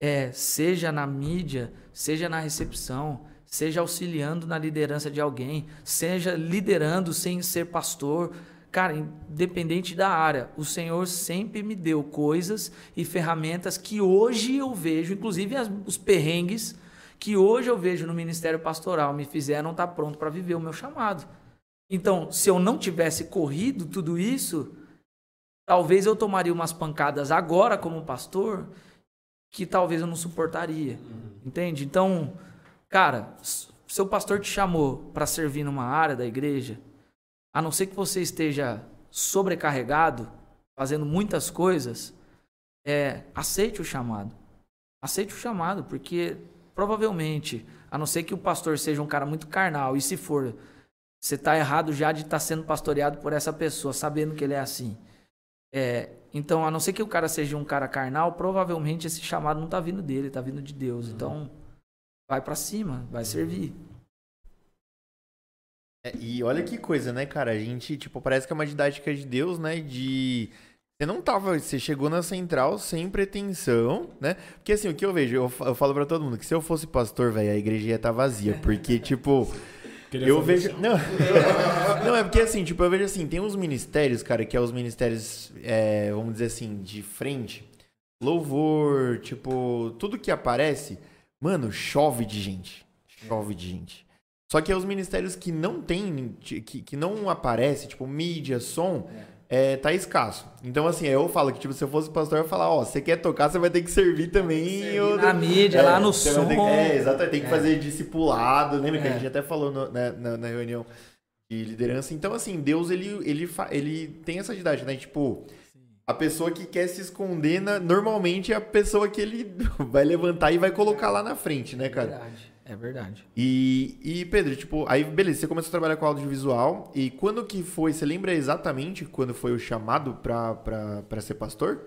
é, seja na mídia, seja na recepção, seja auxiliando na liderança de alguém, seja liderando sem ser pastor, Cara, independente da área, o Senhor sempre me deu coisas e ferramentas que hoje eu vejo, inclusive as, os perrengues que hoje eu vejo no ministério pastoral me fizeram estar pronto para viver o meu chamado. Então, se eu não tivesse corrido tudo isso, talvez eu tomaria umas pancadas agora como pastor que talvez eu não suportaria. Entende? Então, cara, seu pastor te chamou para servir numa área da igreja, a não ser que você esteja sobrecarregado, fazendo muitas coisas, é, aceite o chamado. Aceite o chamado, porque provavelmente, a não ser que o pastor seja um cara muito carnal, e se for, você está errado já de estar tá sendo pastoreado por essa pessoa, sabendo que ele é assim. É, então, a não ser que o cara seja um cara carnal, provavelmente esse chamado não está vindo dele, está vindo de Deus. Uhum. Então, vai para cima, vai servir. É, e olha que coisa, né, cara? A gente, tipo, parece que é uma didática de Deus, né? De. Você não tava. Você chegou na central sem pretensão, né? Porque assim, o que eu vejo, eu, eu falo para todo mundo que se eu fosse pastor, velho, a igreja ia estar tá vazia. Porque, [LAUGHS] tipo. Queria eu vejo. [LAUGHS] Não, não, é porque assim, tipo, eu vejo assim, tem uns ministérios, cara, que é os ministérios, é, vamos dizer assim, de frente. Louvor, tipo, tudo que aparece, mano, chove de gente. Chove de gente. Só que é os ministérios que não tem, que, que não aparece, tipo, mídia, som. É é, tá escasso. Então, assim, eu falo que, tipo, se eu fosse pastor, eu ia falar, ó, você quer tocar, você vai ter que servir também. Servir na mídia, é, lá no som. Que, é, exatamente, tem que é. fazer discipulado, lembra que a é. gente até falou no, né, na, na, reunião de liderança. Então, assim, Deus, ele, ele, ele tem essa didática, né? Tipo, a pessoa que quer se esconder, na, normalmente é a pessoa que ele [LAUGHS] vai levantar e vai colocar lá na frente, né, cara? Verdade. É verdade. E, e, Pedro, tipo, aí beleza, você começou a trabalhar com audiovisual. E quando que foi? Você lembra exatamente quando foi o chamado pra, pra, pra ser pastor?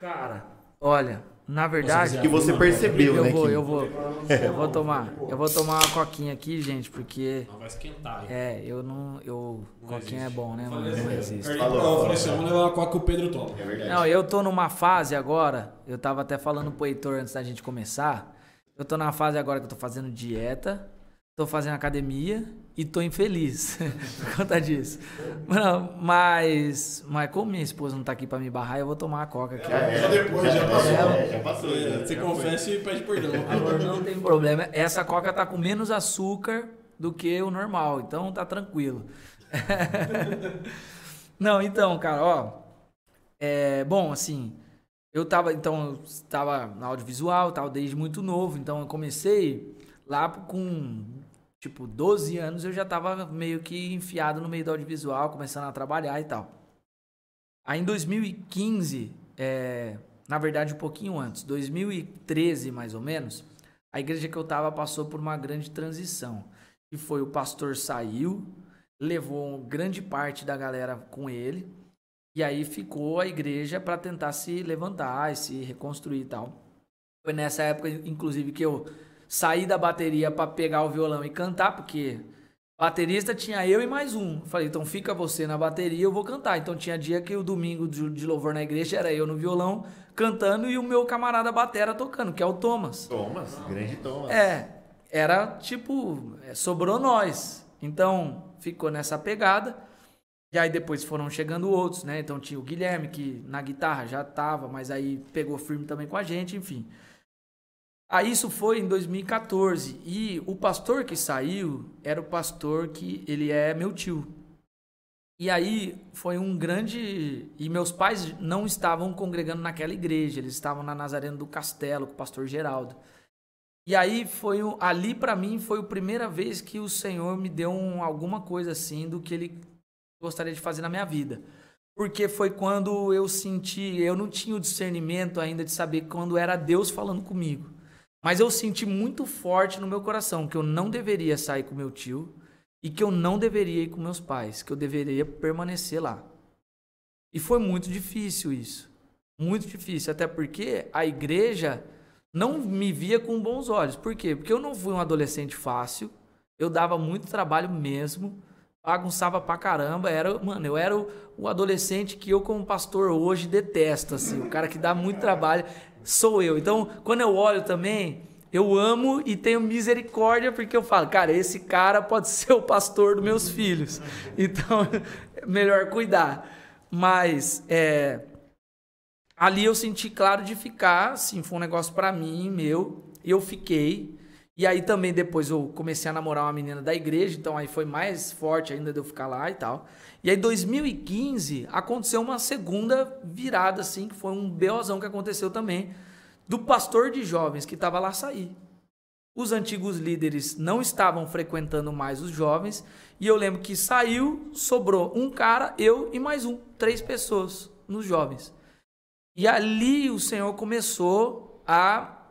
Cara, olha, na verdade. Que você percebeu, eu né? Vou, que... Eu vou, eu vou tomar. Eu vou tomar uma coquinha aqui, gente, porque. Não vai esquentar. Hein? É, eu não. Eu, não coquinha existe. é bom, né? Não, não existe. Falou, eu falei assim, vamos levar uma coca que o Pedro toma. É verdade. Não, eu tô numa fase agora. Eu tava até falando pro Heitor antes da gente começar eu tô na fase agora que eu tô fazendo dieta, tô fazendo academia e tô infeliz [LAUGHS] por conta disso. Não, mas, mas como minha esposa não tá aqui pra me barrar, eu vou tomar a coca aqui. É, já depois, já passou. É, já passou. É, você já confessa foi. e pede perdão. [LAUGHS] Não tem problema. Essa coca tá com menos açúcar do que o normal, então tá tranquilo. [LAUGHS] não, então, cara, ó. É, bom, assim, eu tava, então, estava na audiovisual, estava desde muito novo, então eu comecei lá com, tipo, 12 anos, eu já estava meio que enfiado no meio do audiovisual, começando a trabalhar e tal. Aí em 2015, é, na verdade um pouquinho antes, 2013 mais ou menos, a igreja que eu estava passou por uma grande transição. E foi o pastor saiu, levou grande parte da galera com ele, e aí ficou a igreja para tentar se levantar e se reconstruir e tal. Foi nessa época, inclusive, que eu saí da bateria para pegar o violão e cantar, porque baterista tinha eu e mais um. Falei, então fica você na bateria, eu vou cantar. Então tinha dia que o domingo de louvor na igreja era eu no violão cantando e o meu camarada batera tocando, que é o Thomas. Thomas, grande Thomas. É, era tipo, é, sobrou nós. Então ficou nessa pegada. E aí depois foram chegando outros, né? Então tinha o Guilherme, que na guitarra já tava, mas aí pegou firme também com a gente, enfim. Aí isso foi em 2014. E o pastor que saiu era o pastor que ele é meu tio. E aí foi um grande. E meus pais não estavam congregando naquela igreja, eles estavam na Nazareno do Castelo, com o pastor Geraldo. E aí foi ali para mim foi a primeira vez que o Senhor me deu um, alguma coisa assim do que ele gostaria de fazer na minha vida. Porque foi quando eu senti, eu não tinha o discernimento ainda de saber quando era Deus falando comigo. Mas eu senti muito forte no meu coração que eu não deveria sair com meu tio e que eu não deveria ir com meus pais, que eu deveria permanecer lá. E foi muito difícil isso. Muito difícil, até porque a igreja não me via com bons olhos. Por quê? Porque eu não fui um adolescente fácil, eu dava muito trabalho mesmo bagunçava pra caramba. Era, mano, eu era o, o, adolescente que eu, como pastor, hoje detesto, assim. O cara que dá muito trabalho sou eu. Então, quando eu olho também, eu amo e tenho misericórdia, porque eu falo, cara, esse cara pode [LAUGHS] ser o pastor dos meus filhos. Então, [LAUGHS] melhor cuidar. Mas, é, ali eu senti claro de ficar, assim, foi um negócio para mim, meu, e eu fiquei. E aí também depois eu comecei a namorar uma menina da igreja, então aí foi mais forte ainda de eu ficar lá e tal. E aí em 2015 aconteceu uma segunda virada assim, que foi um beozão que aconteceu também, do pastor de jovens que estava lá sair. Os antigos líderes não estavam frequentando mais os jovens, e eu lembro que saiu, sobrou um cara, eu e mais um, três pessoas nos jovens. E ali o Senhor começou a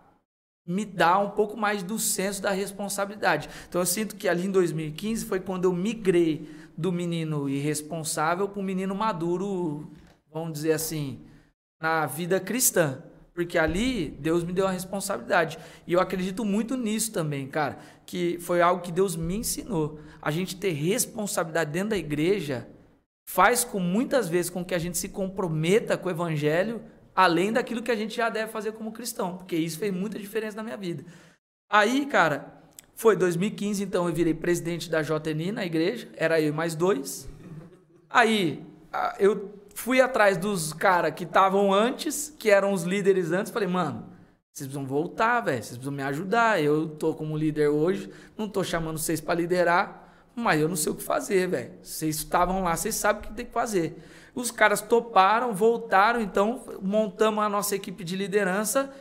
me dá um pouco mais do senso da responsabilidade. Então eu sinto que ali em 2015 foi quando eu migrei do menino irresponsável para o menino maduro, vamos dizer assim, na vida cristã. Porque ali Deus me deu a responsabilidade. E eu acredito muito nisso também, cara. Que foi algo que Deus me ensinou. A gente ter responsabilidade dentro da igreja faz com muitas vezes com que a gente se comprometa com o evangelho além daquilo que a gente já deve fazer como cristão, porque isso fez muita diferença na minha vida. Aí, cara, foi 2015, então eu virei presidente da JNI na igreja, era eu mais dois. Aí, eu fui atrás dos caras que estavam antes, que eram os líderes antes, falei, mano, vocês precisam voltar, velho, vocês precisam me ajudar. Eu tô como líder hoje, não tô chamando vocês para liderar, mas eu não sei o que fazer, velho. Vocês estavam lá, vocês sabem o que tem que fazer. Os caras toparam, voltaram, então montamos a nossa equipe de liderança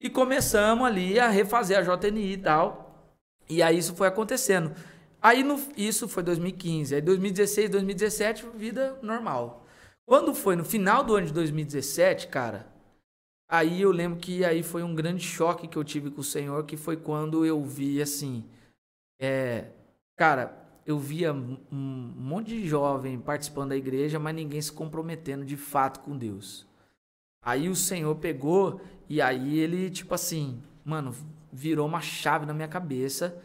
e começamos ali a refazer a JNI e tal. E aí isso foi acontecendo. Aí no, isso foi 2015. Aí 2016, 2017, vida normal. Quando foi no final do ano de 2017, cara, aí eu lembro que aí foi um grande choque que eu tive com o Senhor, que foi quando eu vi assim, é, cara, eu via um monte de jovem participando da igreja, mas ninguém se comprometendo de fato com Deus. Aí o Senhor pegou e aí ele, tipo assim, mano, virou uma chave na minha cabeça,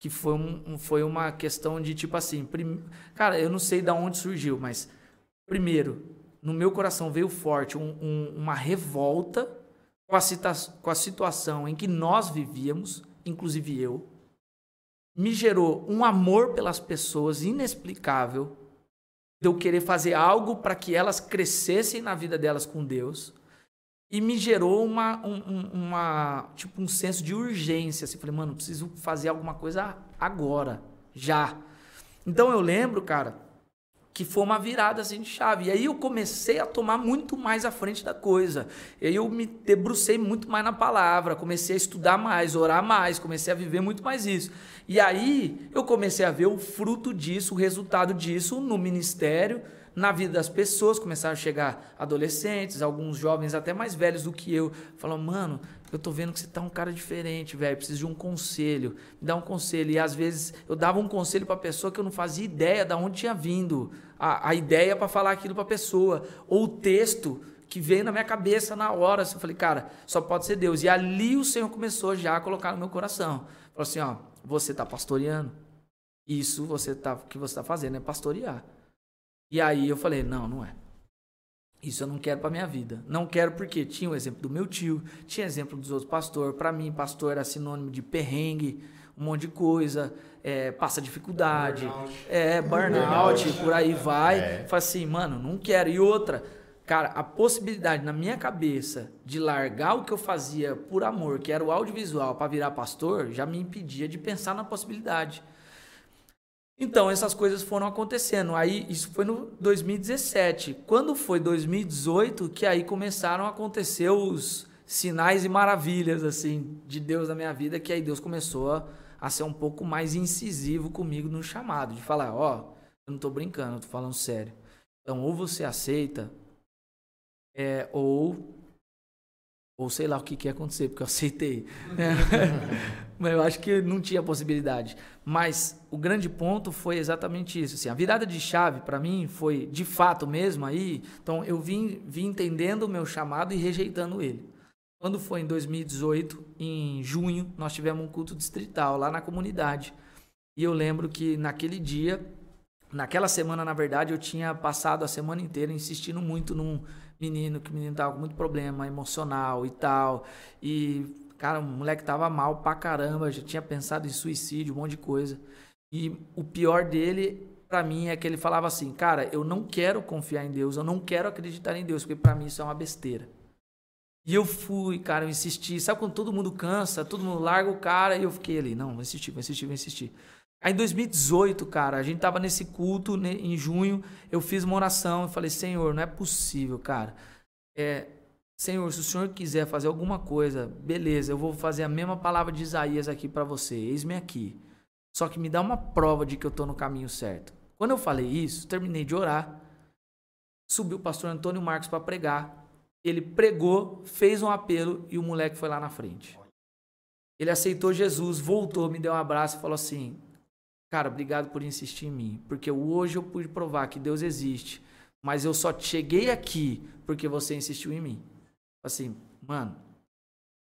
que foi, um, foi uma questão de, tipo assim, prim... cara, eu não sei de onde surgiu, mas primeiro, no meu coração veio forte um, um, uma revolta com a, com a situação em que nós vivíamos, inclusive eu, me gerou um amor pelas pessoas inexplicável, de eu querer fazer algo para que elas crescessem na vida delas com Deus, e me gerou uma, um, uma tipo um senso de urgência, assim, falei, mano, preciso fazer alguma coisa agora, já. Então eu lembro, cara, que foi uma virada assim de chave. E aí eu comecei a tomar muito mais à frente da coisa. E aí eu me debrucei muito mais na palavra, comecei a estudar mais, orar mais, comecei a viver muito mais isso. E aí eu comecei a ver o fruto disso, o resultado disso no ministério, na vida das pessoas. Começaram a chegar adolescentes, alguns jovens até mais velhos do que eu, falando, mano, eu tô vendo que você tá um cara diferente, velho. Preciso de um conselho. Me dá um conselho. E às vezes eu dava um conselho pra pessoa que eu não fazia ideia de onde tinha vindo a, a ideia para falar aquilo pra pessoa. Ou o texto que veio na minha cabeça na hora. Assim, eu falei, cara, só pode ser Deus. E ali o Senhor começou já a colocar no meu coração. Falou assim, ó, você tá pastoreando. Isso você tá, que você tá fazendo é pastorear. E aí eu falei, não, não é. Isso eu não quero para minha vida. Não quero porque tinha o exemplo do meu tio, tinha exemplo dos outros pastores. Para mim, pastor era sinônimo de perrengue, um monte de coisa, é, passa dificuldade, burnout. é burnout, burnout. por aí vai. É. Fala assim, mano, não quero. E outra, cara, a possibilidade na minha cabeça de largar o que eu fazia por amor, que era o audiovisual, para virar pastor, já me impedia de pensar na possibilidade. Então, essas coisas foram acontecendo. Aí, isso foi no 2017. Quando foi 2018, que aí começaram a acontecer os sinais e maravilhas, assim, de Deus na minha vida, que aí Deus começou a, a ser um pouco mais incisivo comigo no chamado, de falar, ó, oh, eu não tô brincando, eu tô falando sério. Então, ou você aceita, é, ou ou sei lá o que, que ia acontecer, porque eu aceitei. [LAUGHS] Mas eu acho que não tinha possibilidade. Mas o grande ponto foi exatamente isso. Assim, a virada de chave para mim foi de fato mesmo aí. Então eu vim, vim entendendo o meu chamado e rejeitando ele. Quando foi em 2018, em junho, nós tivemos um culto distrital lá na comunidade. E eu lembro que naquele dia, naquela semana, na verdade, eu tinha passado a semana inteira insistindo muito num menino, que o menino tava com muito problema emocional e tal. E, cara, o moleque tava mal pra caramba, já tinha pensado em suicídio, um monte de coisa. E o pior dele, para mim, é que ele falava assim: Cara, eu não quero confiar em Deus, eu não quero acreditar em Deus, porque para mim isso é uma besteira. E eu fui, cara, eu insisti. Sabe quando todo mundo cansa, todo mundo larga o cara, e eu fiquei ali: Não, vou insistir, vou insistir, vou insistir. Aí em 2018, cara, a gente tava nesse culto né, em junho, eu fiz uma oração e falei, Senhor, não é possível, cara. É, Senhor, se o Senhor quiser fazer alguma coisa, beleza, eu vou fazer a mesma palavra de Isaías aqui para você. Eis-me aqui. Só que me dá uma prova de que eu tô no caminho certo. Quando eu falei isso, terminei de orar. Subiu o pastor Antônio Marcos para pregar. Ele pregou, fez um apelo e o moleque foi lá na frente. Ele aceitou Jesus, voltou, me deu um abraço e falou assim: Cara, obrigado por insistir em mim, porque hoje eu pude provar que Deus existe, mas eu só cheguei aqui porque você insistiu em mim. Assim, mano,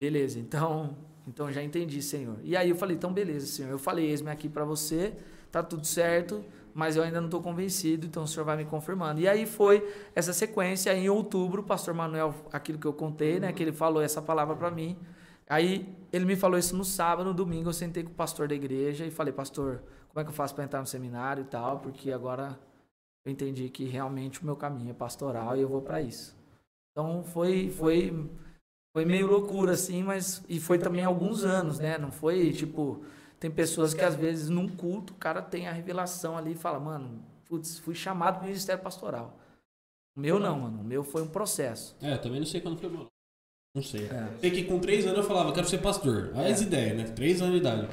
beleza, então, [LAUGHS] então já entendi, Senhor. E aí eu falei, então beleza, Senhor. Eu falei, eis-me aqui para você, tá tudo certo, mas eu ainda não estou convencido, então o Senhor vai me confirmando. E aí foi essa sequência, em outubro, o pastor Manuel, aquilo que eu contei, né, que ele falou essa palavra para mim. Aí ele me falou isso no sábado, no domingo eu sentei com o pastor da igreja e falei, pastor, como é que eu faço para entrar no seminário e tal, porque agora eu entendi que realmente o meu caminho é pastoral e eu vou para isso. Então foi foi foi meio loucura assim, mas e foi também alguns anos, né? Não foi tipo tem pessoas que às vezes num culto o cara tem a revelação ali e fala, mano, putz, fui chamado para o ministério pastoral. O meu não, mano. O meu foi um processo. É, também não sei quando foi meu. Não sei. É. Sei que com três anos eu falava, quero ser pastor. Olha é. as ideias, né? Três anos de idade.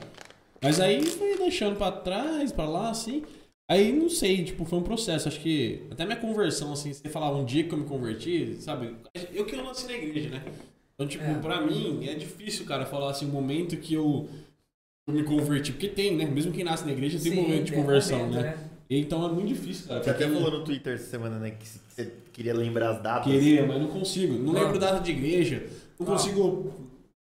Mas aí foi deixando pra trás, pra lá, assim. Aí não sei, tipo, foi um processo. Acho que até minha conversão, assim, você falar um dia que eu me converti, sabe? Eu que eu nasci na igreja, né? Então, tipo, é. pra mim é difícil, cara, falar assim, o momento que eu, eu me converti. Porque tem, né? Mesmo quem nasce na igreja tem Sim, momento de conversão, momento, né? né? Então é muito difícil, cara. Você até falou no Twitter essa semana, né? Que você queria lembrar as datas. Queria, mas não consigo. Não, não. lembro data de igreja. Não, não. consigo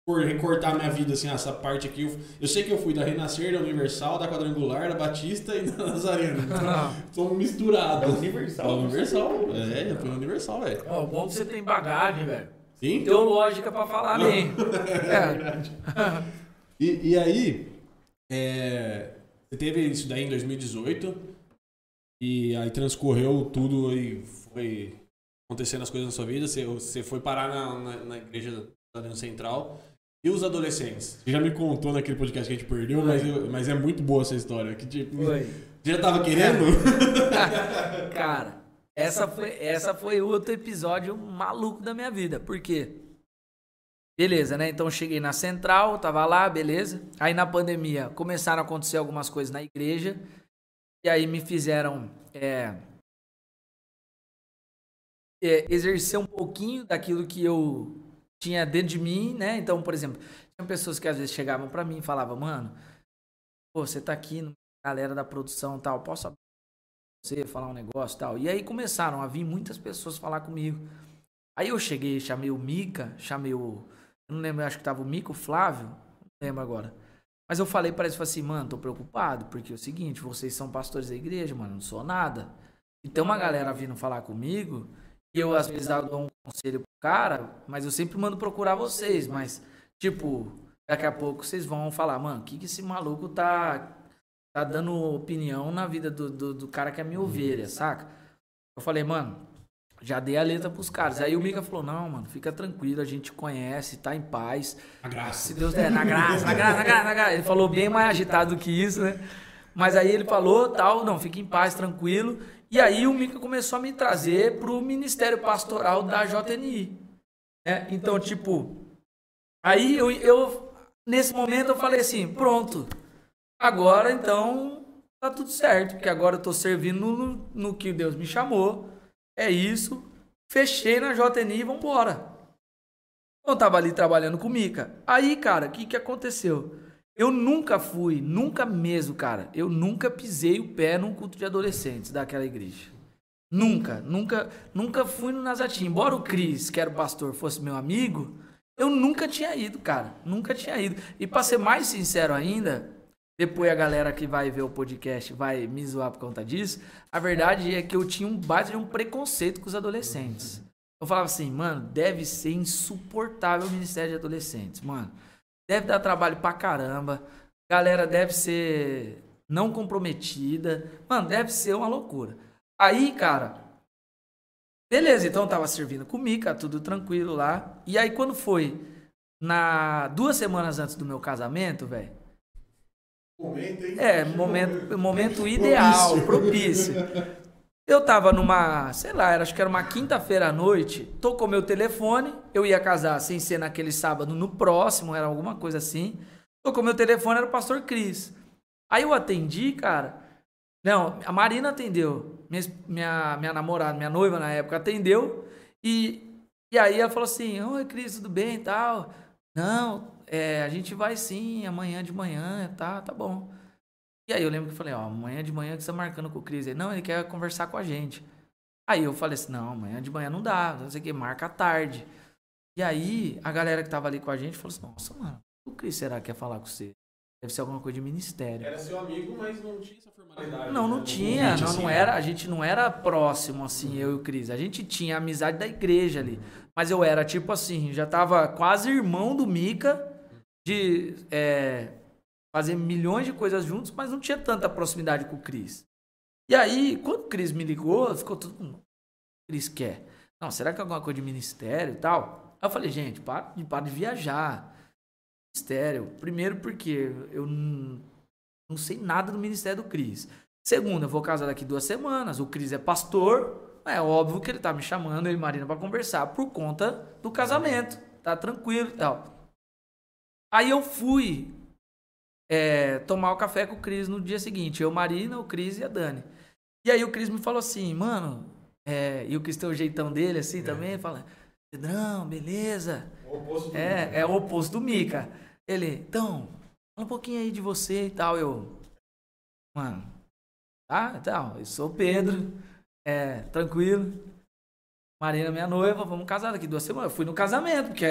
por recortar minha vida, assim, essa parte aqui. Eu, eu, sei que eu fui da Renascer, da Universal, da Quadrangular, da Batista e [LAUGHS] da Nazarena. Então, [LAUGHS] tô misturado. É Universal. É Universal. É, eu fui Universal, velho. Ó, bom que você tem bagagem, velho. Sim? Teológica pra falar bem. [LAUGHS] é, é verdade. e, e aí, é, você teve isso daí em 2018 e aí transcorreu tudo e foi acontecendo as coisas na sua vida. Você, você foi parar na, na, na igreja da Central. E os adolescentes? Você já me contou naquele podcast que a gente perdeu, mas, eu, mas é muito boa essa história. Que, tipo, Já tava querendo? [LAUGHS] Cara, essa foi, essa foi outro episódio maluco da minha vida. Por quê? Beleza, né? Então cheguei na central, tava lá, beleza. Aí na pandemia começaram a acontecer algumas coisas na igreja. E aí me fizeram é, é, exercer um pouquinho daquilo que eu tinha dentro de mim, né? Então, por exemplo, tinha pessoas que às vezes chegavam para mim e falavam, mano, pô, você tá aqui, galera da produção tal, posso você falar um negócio tal. E aí começaram a vir muitas pessoas falar comigo. Aí eu cheguei, chamei o Mica, chamei o. Eu não lembro, acho que tava o Mico, o Flávio, não lembro agora. Mas eu falei para eles, falei assim, mano, tô preocupado, porque é o seguinte, vocês são pastores da igreja, mano, não sou nada. E tem uma galera vindo falar comigo, e eu às vezes dou um conselho cara, mas eu sempre mando procurar vocês. Mas, tipo, daqui a pouco vocês vão falar, mano, o que, que esse maluco tá, tá dando opinião na vida do, do, do cara que é minha ovelha, saca? Eu falei, mano, já dei a letra pros caras. Aí o Mika falou: Não, mano, fica tranquilo, a gente conhece, tá em paz. Na graça. Se Deus der, na graça, na graça, na graça, na graça. Ele falou bem mais agitado do que isso, né? Mas aí ele falou, tal, não, fica em paz, tranquilo. E aí o Mica começou a me trazer para o Ministério Pastoral da JNI. Né? Então, tipo, aí eu, eu, nesse momento eu falei assim, pronto, agora então tá tudo certo, porque agora eu tô servindo no, no que Deus me chamou, é isso, fechei na JNI e vambora. Eu tava ali trabalhando com o Mica. Aí, cara, o que que aconteceu? Eu nunca fui, nunca mesmo, cara. Eu nunca pisei o pé num culto de adolescentes daquela igreja. Nunca, nunca, nunca fui no Nazatim. Embora o Cris, que era o pastor, fosse meu amigo, eu nunca tinha ido, cara. Nunca tinha ido. E para ser mais sincero ainda, depois a galera que vai ver o podcast vai me zoar por conta disso. A verdade é que eu tinha um base de um preconceito com os adolescentes. Eu falava assim, mano, deve ser insuportável o ministério de adolescentes, mano deve dar trabalho pra caramba. Galera deve ser não comprometida. Mano, deve ser uma loucura. Aí, cara, beleza, então eu tava servindo com Mica, tudo tranquilo lá. E aí quando foi na duas semanas antes do meu casamento, velho. Momento, hein? É, momento, momento ideal, propício. Eu tava numa, sei lá, acho que era uma quinta-feira à noite, tocou meu telefone, eu ia casar sem ser naquele sábado, no próximo, era alguma coisa assim. Tocou meu telefone, era o pastor Cris. Aí eu atendi, cara. Não, a Marina atendeu. Minha, minha, minha namorada, minha noiva na época, atendeu. E, e aí ela falou assim: Oi, Cris, tudo bem e tal? Não, é, a gente vai sim, amanhã de manhã, tá, tá bom. E aí eu lembro que eu falei, ó, amanhã de manhã que você tá marcando com o Cris. Ele, não, ele quer conversar com a gente. Aí eu falei assim, não, amanhã de manhã não dá, não sei o que, marca à tarde. E aí, a galera que tava ali com a gente falou assim: Nossa, mano, o que será que quer falar com você? Deve ser alguma coisa de ministério. Era seu amigo, mas não tinha essa formalidade. Não, não né? tinha. Não, não era, a gente não era próximo, assim, eu e o Cris. A gente tinha a amizade da igreja ali. Mas eu era, tipo assim, já tava quase irmão do Mica, de é, fazer milhões de coisas juntos, mas não tinha tanta proximidade com o Cris. E aí, quando o Cris me ligou, ficou todo mundo. Cris quer. Não, será que é alguma coisa de ministério e tal? Aí eu falei, gente, para de, para de viajar. Ministério. Primeiro porque eu não, não sei nada do ministério do Cris. Segundo, eu vou casar daqui duas semanas. O Cris é pastor. É óbvio que ele tá me chamando, eu e Marina, pra conversar por conta do casamento. Tá tranquilo e tal. Aí eu fui é, tomar o café com o Cris no dia seguinte. Eu, Marina, o Cris e a Dani. E aí o Cris me falou assim, mano, é, e o Cris tem o jeitão dele assim também, fala, Pedrão, beleza. O oposto do É, é o oposto do Mica. Ele, então, fala um pouquinho aí de você e tal. Eu, mano, tá, então, eu sou o Pedro, é, tranquilo. Marina, minha noiva, vamos casar daqui duas semanas. Eu fui no casamento, porque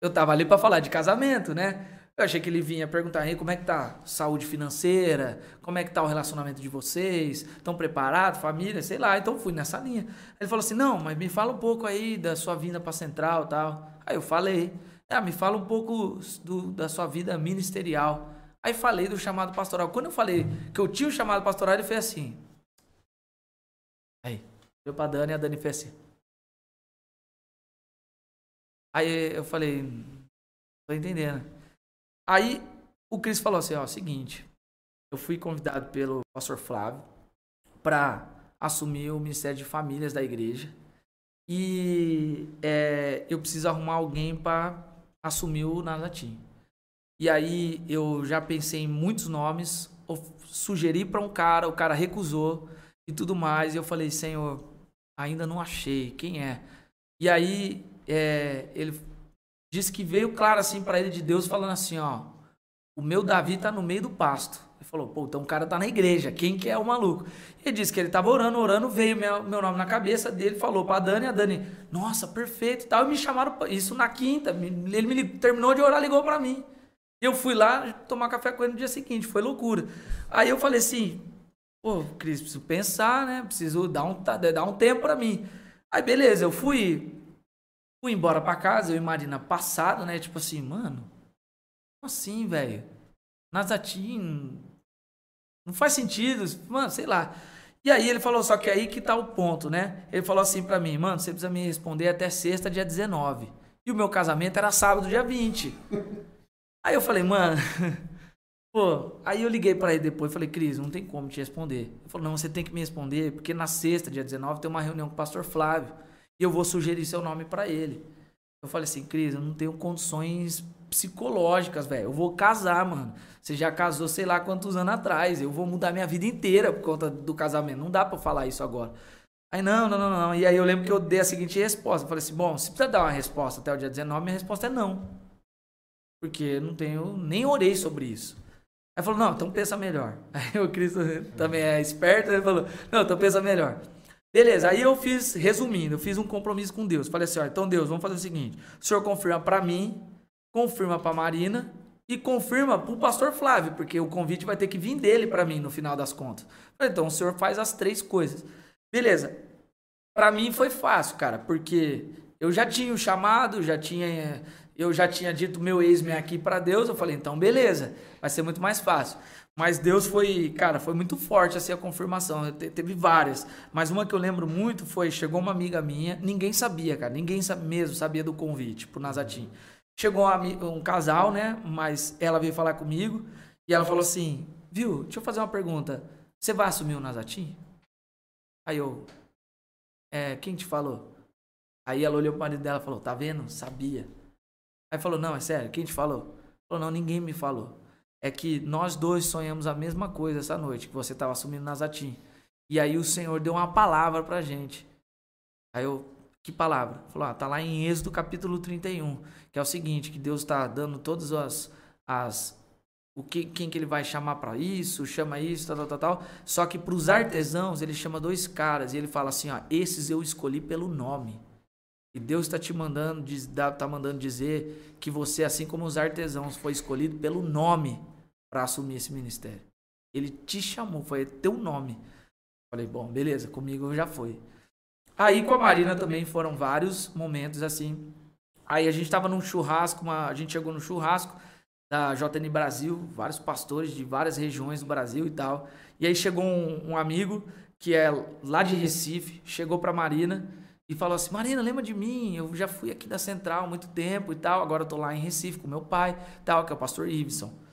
eu tava ali pra falar de casamento, né? Eu achei que ele vinha perguntar como é que tá saúde financeira, como é que tá o relacionamento de vocês, estão preparados, família, sei lá. Então fui nessa linha. Ele falou assim: "Não, mas me fala um pouco aí da sua vinda pra Central, e tal". Aí eu falei: "Ah, me fala um pouco do, da sua vida ministerial". Aí falei do chamado pastoral. Quando eu falei que eu tinha o chamado pastoral, ele fez assim. Aí, deu pra Dani e a Dani fez assim. Aí eu falei, tô entendendo. Aí o Cris falou assim, ó, seguinte, eu fui convidado pelo pastor Flávio para assumir o Ministério de Famílias da igreja e é, eu preciso arrumar alguém para assumir o Nazatim. E aí eu já pensei em muitos nomes, sugeri para um cara, o cara recusou e tudo mais. E eu falei, Senhor, ainda não achei, quem é? E aí é, ele disse que veio claro assim para ele de Deus falando assim, ó, o meu Davi tá no meio do pasto. Ele falou, pô, então o cara tá na igreja, quem que é o maluco? Ele disse que ele tava orando, orando, veio meu, meu nome na cabeça dele, falou pra Dani, a Dani, nossa, perfeito e tal, e me chamaram, isso na quinta, ele me terminou de orar, ligou pra mim. Eu fui lá tomar café com ele no dia seguinte, foi loucura. Aí eu falei assim, pô, Cris, preciso pensar, né, preciso dar um, dar um tempo pra mim. Aí beleza, eu fui, fui embora pra casa, eu e Marina passado, né, tipo assim, mano, como assim, velho? Nazatim. Não faz sentido. Mano, sei lá. E aí ele falou, só que aí que tá o ponto, né? Ele falou assim pra mim, mano, você precisa me responder até sexta, dia 19. E o meu casamento era sábado, dia 20. Aí eu falei, mano. [LAUGHS] Pô, aí eu liguei pra ele depois falei, Cris, não tem como te responder. Ele falou, não, você tem que me responder, porque na sexta, dia 19, tem uma reunião com o pastor Flávio. E eu vou sugerir seu nome pra ele. Eu falei assim, Cris, eu não tenho condições psicológicas, velho. Eu vou casar, mano. Você já casou, sei lá quantos anos atrás. Eu vou mudar minha vida inteira por conta do casamento. Não dá pra falar isso agora. Aí, não, não, não, não. E aí eu lembro que eu dei a seguinte resposta. Eu falei assim, bom, se precisa dar uma resposta até o dia 19, minha resposta é não. Porque eu não tenho, nem orei sobre isso. Aí falou, não, então pensa melhor. [LAUGHS] Aí o Cristo também é esperto, ele falou, não, então pensa melhor. Beleza, aí eu fiz, resumindo, eu fiz um compromisso com Deus. Falei assim, ó, então Deus, vamos fazer o seguinte: o senhor confirma pra mim, confirma pra Marina e confirma pro pastor Flávio, porque o convite vai ter que vir dele pra mim no final das contas. Então o senhor faz as três coisas. Beleza. Pra mim foi fácil, cara, porque eu já tinha o chamado, já tinha eu já tinha dito meu ex-me aqui pra Deus, eu falei, então beleza, vai ser muito mais fácil. Mas Deus foi, cara, foi muito forte assim a confirmação. Te- Teve várias, mas uma que eu lembro muito foi chegou uma amiga minha, ninguém sabia, cara, ninguém mesmo sabia do convite pro Nazatim. Chegou ami- um casal, né? Mas ela veio falar comigo e ela falou assim: "Viu? Deixa eu fazer uma pergunta. Você vai assumir o Nazatim?" Aí eu, é, quem te falou? Aí ela olhou pro marido dela e falou: "Tá vendo? Sabia." Aí falou: "Não, é sério, quem te falou?" Falou: "Não, ninguém me falou." É que nós dois sonhamos a mesma coisa essa noite, que você estava assumindo Nazatim. E aí o Senhor deu uma palavra pra gente. Aí eu, que palavra? Falou, ah, tá lá em Êxodo capítulo 31, que é o seguinte, que Deus está dando todas as, as o que, quem que ele vai chamar para isso, chama isso, tal, tal, tal, tal. Só que para os artesãos, ele chama dois caras e ele fala assim, ó, esses eu escolhi pelo nome. E Deus está te mandando, está mandando dizer que você, assim como os artesãos, foi escolhido pelo nome para assumir esse ministério. Ele te chamou, foi teu nome. Falei, bom, beleza, comigo já foi. Aí com a Marina também foram vários momentos assim. Aí a gente estava num churrasco, uma, a gente chegou no churrasco da JN Brasil, vários pastores de várias regiões do Brasil e tal. E aí chegou um, um amigo que é lá de Recife, chegou para Marina e falou assim: Marina, lembra de mim? Eu já fui aqui da Central há muito tempo e tal. Agora eu tô lá em Recife com meu pai, tal, que é o pastor Iveson.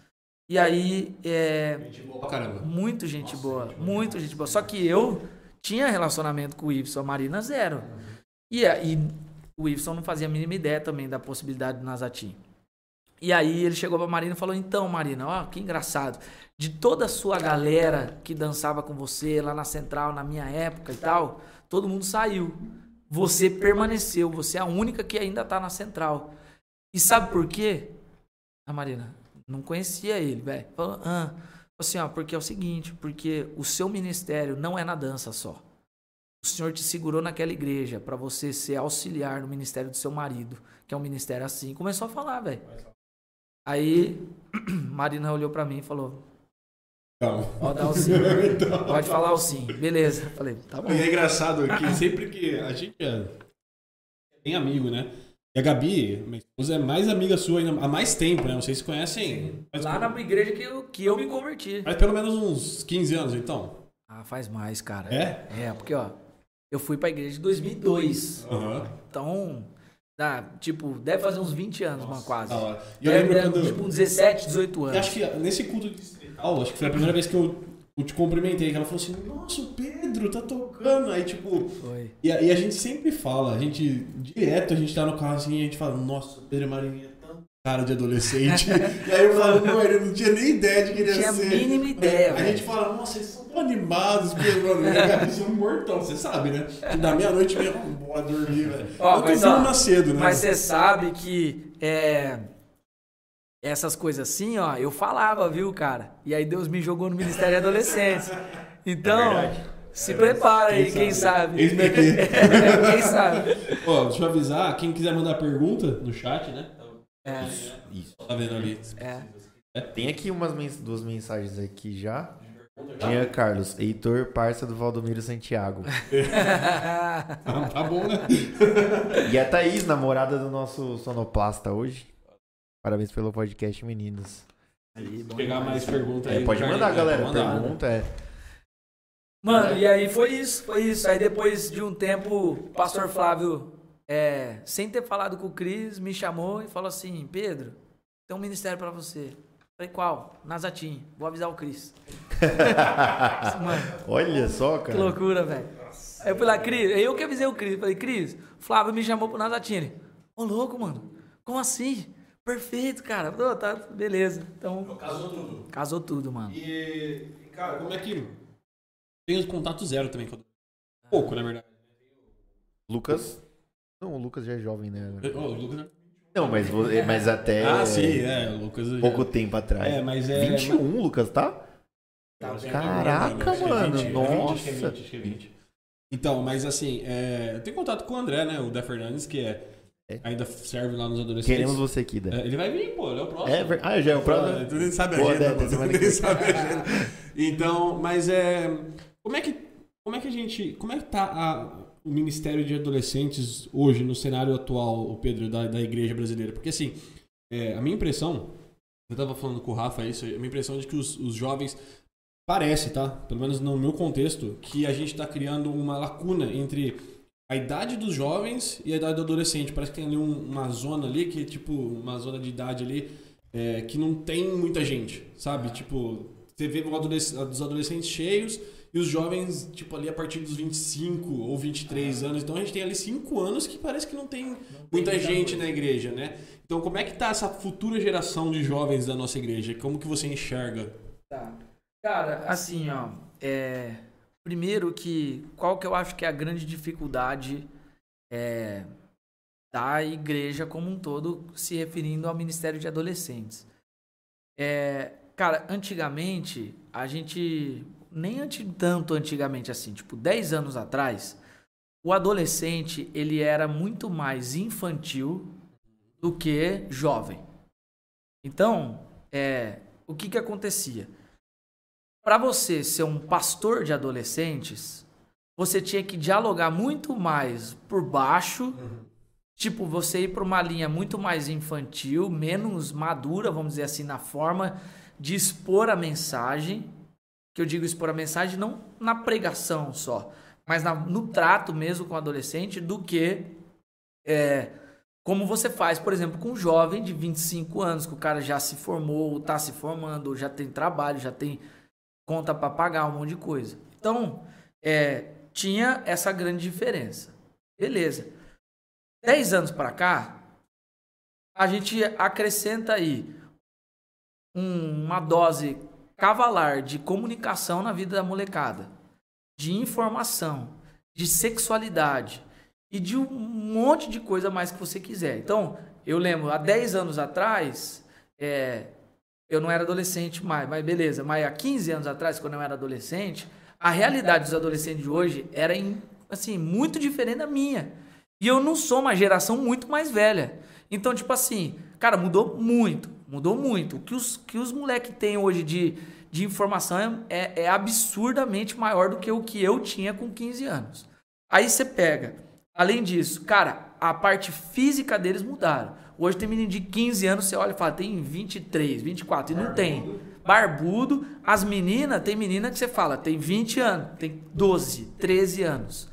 E aí. É, gente boa pra caramba. Muito gente Nossa, boa, gente muito gente boa. Só que eu tinha relacionamento com o Iveson, a Marina zero. E, e o Iveson não fazia a mínima ideia também da possibilidade do Nazatim. E aí ele chegou pra Marina e falou: Então, Marina, ó, que engraçado. De toda a sua galera que dançava com você lá na Central, na minha época e tal, todo mundo saiu. Você permaneceu, você é a única que ainda tá na central. E sabe por quê? A Marina, não conhecia ele, velho. Falou, ah, assim, ó, porque é o seguinte, porque o seu ministério não é na dança só. O Senhor te segurou naquela igreja para você ser auxiliar no ministério do seu marido, que é um ministério assim. Começou a falar, velho. Aí [CLEARS THROAT] Marina olhou para mim e falou: então. Pode dar o sim. [LAUGHS] Então. Pode falar o sim. Beleza. Falei, tá bom. E é engraçado que sempre que a gente é bem amigo, né? E a Gabi, minha esposa, é mais amiga sua ainda, há mais tempo, né? Vocês se conhecem. Lá na igreja que eu, que eu me converti. Faz pelo menos uns 15 anos, então. Ah, faz mais, cara. É? É, porque, ó, eu fui pra igreja em 2002. Uhum. Então, dá, tipo, deve fazer uns 20 anos, Nossa, mano, quase. E eu lembro quando... Tipo, 17, 18 anos. Eu acho que nesse culto de distrital, acho que foi a primeira vez que eu, eu te cumprimentei, que ela falou assim, nossa, o Pedro tá tocando. Aí, tipo. Foi. E, e, a gente sempre fala, a gente, direto, a gente tá no carro assim a gente fala, nossa, Pedro Marinha é tão cara de adolescente. [LAUGHS] e aí eu falo, não, ele não tinha nem ideia de que ele ia ser. Tinha a mínima ideia. A gente fala, nossa, eles são tão animados, Pedro Marinha, eles são mortão, você sabe, né? Que da meia-noite mesmo, boa dormir, velho. Ó, mas, ó, cedo, né? Mas você sabe que. É essas coisas assim, ó, eu falava, viu, cara? E aí Deus me jogou no Ministério de Adolescentes. Então, é se é prepara aí, quem sabe. Eis-me aqui. [LAUGHS] quem sabe. Ó, deixa eu avisar, quem quiser mandar pergunta no chat, né? É. Isso, isso. Tá vendo ali? É. Tem aqui umas duas mensagens aqui já. Tinha Carlos, Heitor, parça do Valdomiro Santiago. [LAUGHS] tá bom, né? E a Thaís, namorada do nosso sonoplasta hoje. Parabéns pelo podcast, meninos. Aí, pegar mais perguntas é, aí. Pode mandar, galera. Mandar, né? pergunta é. Mano, e aí foi isso, foi isso. Aí depois de um tempo, o pastor Flávio, é, sem ter falado com o Cris, me chamou e falou assim: Pedro, tem um ministério para você. Falei, qual? Nazatim. Vou avisar o Cris. [LAUGHS] Olha só, cara. Que loucura, velho. Aí eu fui lá, Cris, eu que avisei o Cris. Falei, Cris, Flávio me chamou pro Nazatim. Ô, louco, mano. Como assim? Perfeito, cara. Pô, tá, beleza. Então. Casou tudo. Casou tudo, mano. E, cara, como é que. Tem os contato zero também. Pouco, na verdade. Lucas. Não, o Lucas já é jovem, né? Oh, o Lucas é... Não, mas, mas até. Ah, sim, é. O Lucas. Pouco já... tempo atrás. É, mas é. 21, Lucas, tá? tá Caraca, mano. 20, nossa. É 20, é 20, é 20. Então, mas assim, é... eu tenho contato com o André, né? O Dé Fernandes, que é é. Ainda serve lá nos adolescentes. Queremos você aqui, Dan. É, ele vai vir, pô, ele é o próximo. É, ah, já é o próximo. Tu nem sabe a agenda. tu nem sabe a agenda. Então, mas é. Como é que. Como é que a gente. Como é que tá a, o Ministério de Adolescentes hoje no cenário atual, o Pedro, da, da igreja brasileira? Porque assim, é, a minha impressão. Eu tava falando com o Rafa isso, a minha impressão é de que os, os jovens. Parece, tá? Pelo menos no meu contexto, que a gente está criando uma lacuna entre a idade dos jovens e a idade do adolescente. Parece que tem ali um, uma zona ali, que é tipo, uma zona de idade ali, é, que não tem muita gente, sabe? Tipo, você vê os adolescentes cheios e os jovens, tipo, ali a partir dos 25 ou 23 anos. Então a gente tem ali 5 anos que parece que não tem não muita tem gente na igreja, né? Então como é que tá essa futura geração de jovens da nossa igreja? Como que você enxerga? Tá. Cara, assim, ó, é Primeiro que qual que eu acho que é a grande dificuldade é, da igreja como um todo, se referindo ao Ministério de Adolescentes. É, cara, antigamente, a gente, nem tanto antigamente assim, tipo 10 anos atrás, o adolescente ele era muito mais infantil do que jovem. Então, é, o que que acontecia? Para você ser um pastor de adolescentes, você tinha que dialogar muito mais por baixo, uhum. tipo você ir para uma linha muito mais infantil, menos madura, vamos dizer assim, na forma de expor a mensagem. Que eu digo expor a mensagem não na pregação só, mas na, no trato mesmo com o adolescente, do que é, como você faz, por exemplo, com um jovem de 25 anos, que o cara já se formou, está se formando, já tem trabalho, já tem conta para pagar, um monte de coisa. Então, é, tinha essa grande diferença. Beleza. Dez anos para cá, a gente acrescenta aí um, uma dose cavalar de comunicação na vida da molecada, de informação, de sexualidade e de um monte de coisa mais que você quiser. Então, eu lembro, há 10 anos atrás, é, eu não era adolescente mais, mas beleza. Mas há 15 anos atrás, quando eu era adolescente, a realidade dos adolescentes de hoje era assim, muito diferente da minha. E eu não sou uma geração muito mais velha. Então, tipo assim, cara, mudou muito. Mudou muito. O que os, que os moleques têm hoje de, de informação é, é absurdamente maior do que o que eu tinha com 15 anos. Aí você pega. Além disso, cara, a parte física deles mudaram. Hoje tem menino de 15 anos, você olha e fala, tem 23, 24, e não tem. Barbudo, as meninas, tem menina que você fala, tem 20 anos, tem 12, 13 anos.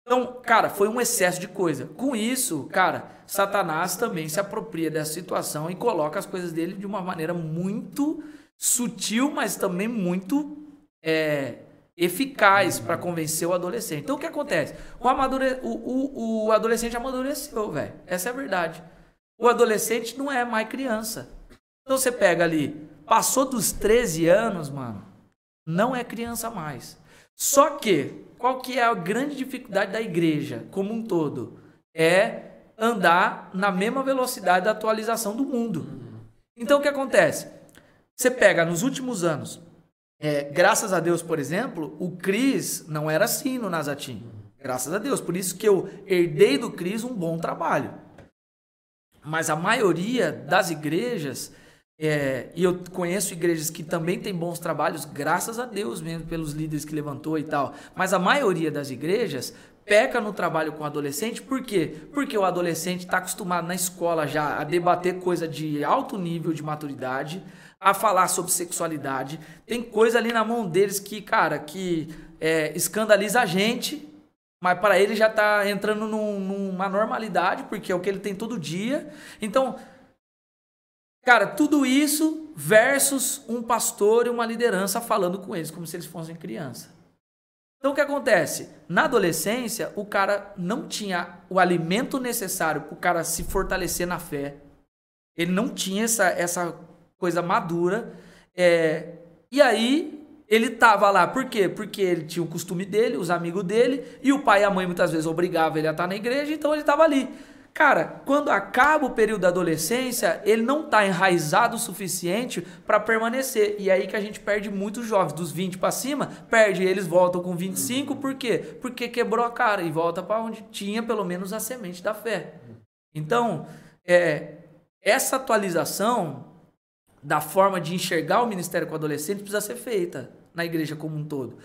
Então, cara, foi um excesso de coisa. Com isso, cara, Satanás também se apropria dessa situação e coloca as coisas dele de uma maneira muito sutil, mas também muito é, eficaz para convencer o adolescente. Então, o que acontece? O, amadure... o, o, o adolescente amadureceu, velho. Essa é a verdade. O adolescente não é mais criança. Então você pega ali, passou dos 13 anos, mano, não é criança mais. Só que, qual que é a grande dificuldade da igreja como um todo? É andar na mesma velocidade da atualização do mundo. Então o que acontece? Você pega nos últimos anos, é, graças a Deus, por exemplo, o Cris não era assim no Nazatim. Graças a Deus. Por isso que eu herdei do Cris um bom trabalho. Mas a maioria das igrejas, é, e eu conheço igrejas que também têm bons trabalhos, graças a Deus mesmo, pelos líderes que levantou e tal. Mas a maioria das igrejas peca no trabalho com adolescente, por quê? Porque o adolescente está acostumado na escola já a debater coisa de alto nível de maturidade, a falar sobre sexualidade. Tem coisa ali na mão deles que, cara, que é, escandaliza a gente, mas para ele já está entrando num, numa normalidade, porque é o que ele tem todo dia. Então, cara, tudo isso versus um pastor e uma liderança falando com eles como se eles fossem criança. Então o que acontece? Na adolescência, o cara não tinha o alimento necessário para o cara se fortalecer na fé. Ele não tinha essa, essa coisa madura. É, e aí ele tava lá, por quê? Porque ele tinha o costume dele, os amigos dele, e o pai e a mãe muitas vezes obrigavam ele a estar na igreja, então ele tava ali. Cara, quando acaba o período da adolescência, ele não está enraizado o suficiente para permanecer. E é aí que a gente perde muitos jovens, dos 20 para cima, perde, eles voltam com 25, por quê? Porque quebrou a cara e volta para onde tinha pelo menos a semente da fé. Então, é, essa atualização da forma de enxergar o ministério com o adolescente precisa ser feita na igreja como um todo.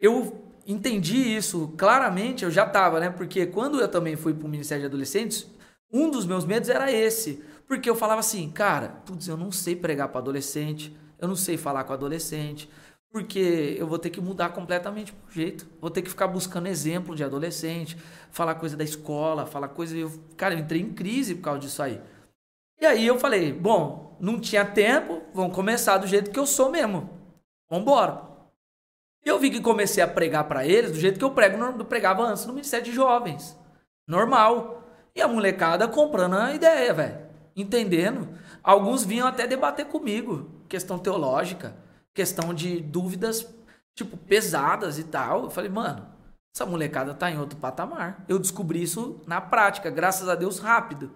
Eu entendi isso claramente, eu já estava, né? Porque quando eu também fui para o Ministério de Adolescentes, um dos meus medos era esse. Porque eu falava assim, cara, putz, eu não sei pregar para adolescente, eu não sei falar com adolescente, porque eu vou ter que mudar completamente o jeito. Vou ter que ficar buscando exemplo de adolescente, falar coisa da escola, falar coisa. Eu, cara, eu entrei em crise por causa disso aí. E aí eu falei, bom, não tinha tempo, vamos começar do jeito que eu sou mesmo. Vambora. E eu vi que comecei a pregar para eles do jeito que eu prego, pregava antes no Ministério de Jovens. Normal. E a molecada comprando a ideia, velho. Entendendo. Alguns vinham até debater comigo. Questão teológica. Questão de dúvidas, tipo, pesadas e tal. Eu falei, mano, essa molecada tá em outro patamar. Eu descobri isso na prática, graças a Deus, rápido.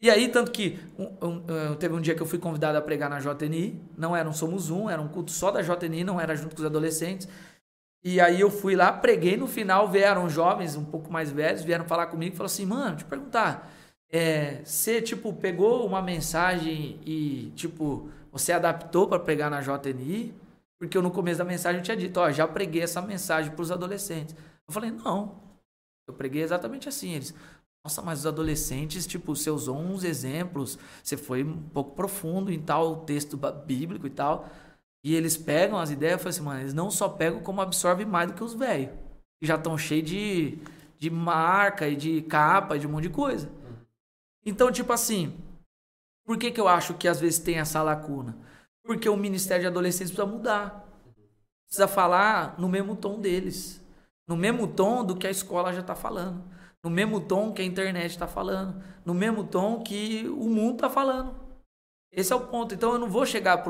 E aí, tanto que um, um, teve um dia que eu fui convidado a pregar na JNI, não era um Somos Um, era um culto só da JNI, não era junto com os adolescentes. E aí eu fui lá, preguei, no final vieram jovens um pouco mais velhos, vieram falar comigo e falaram assim, mano, deixa eu perguntar, é, você, tipo, pegou uma mensagem e, tipo, você adaptou para pregar na JNI? Porque eu no começo da mensagem eu tinha dito, ó, já preguei essa mensagem para os adolescentes. Eu falei, não, eu preguei exatamente assim. Eles, nossa, mas os adolescentes, tipo, você usou uns exemplos, você foi um pouco profundo em tal texto bíblico e tal. E eles pegam as ideias, eu falei assim, mano, eles não só pegam como absorvem mais do que os velhos. Que já estão cheios de, de marca e de capa e de um monte de coisa. Então, tipo assim, por que, que eu acho que às vezes tem essa lacuna? Porque o Ministério de Adolescentes precisa mudar. Precisa falar no mesmo tom deles. No mesmo tom do que a escola já está falando. No mesmo tom que a internet está falando. No mesmo tom que o mundo está falando. Esse é o ponto. Então eu não vou chegar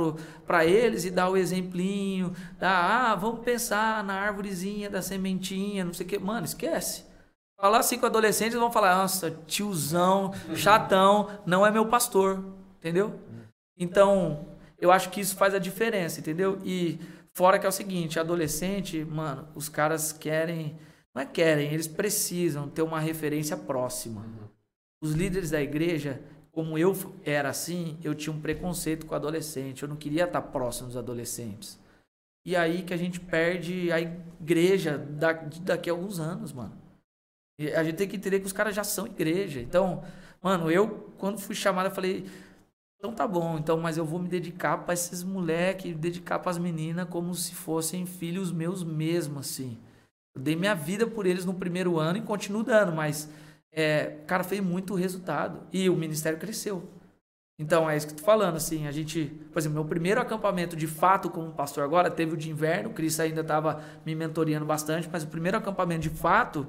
para eles e dar o exemplinho, dar, ah, vamos pensar na árvorezinha da sementinha, não sei o quê. Mano, esquece. Falar assim com adolescentes, vão falar, nossa, tiozão, chatão, não é meu pastor, entendeu? Então, eu acho que isso faz a diferença, entendeu? E fora que é o seguinte, adolescente, mano, os caras querem, não é querem, eles precisam ter uma referência próxima. Os líderes da igreja, como eu era assim, eu tinha um preconceito com adolescente. Eu não queria estar próximo dos adolescentes. E aí que a gente perde a igreja daqui a alguns anos, mano. E a gente tem que entender que os caras já são igreja. Então, mano, eu, quando fui chamado, eu falei: então tá bom, então, mas eu vou me dedicar para esses moleques, dedicar para as meninas como se fossem filhos meus mesmo, assim. Eu dei minha vida por eles no primeiro ano e continuo dando, mas é, cara, fez muito resultado. E o ministério cresceu. Então, é isso que eu falando, assim, a gente, por exemplo, meu primeiro acampamento de fato como pastor agora teve o de inverno, o Cris ainda estava me mentoreando bastante, mas o primeiro acampamento de fato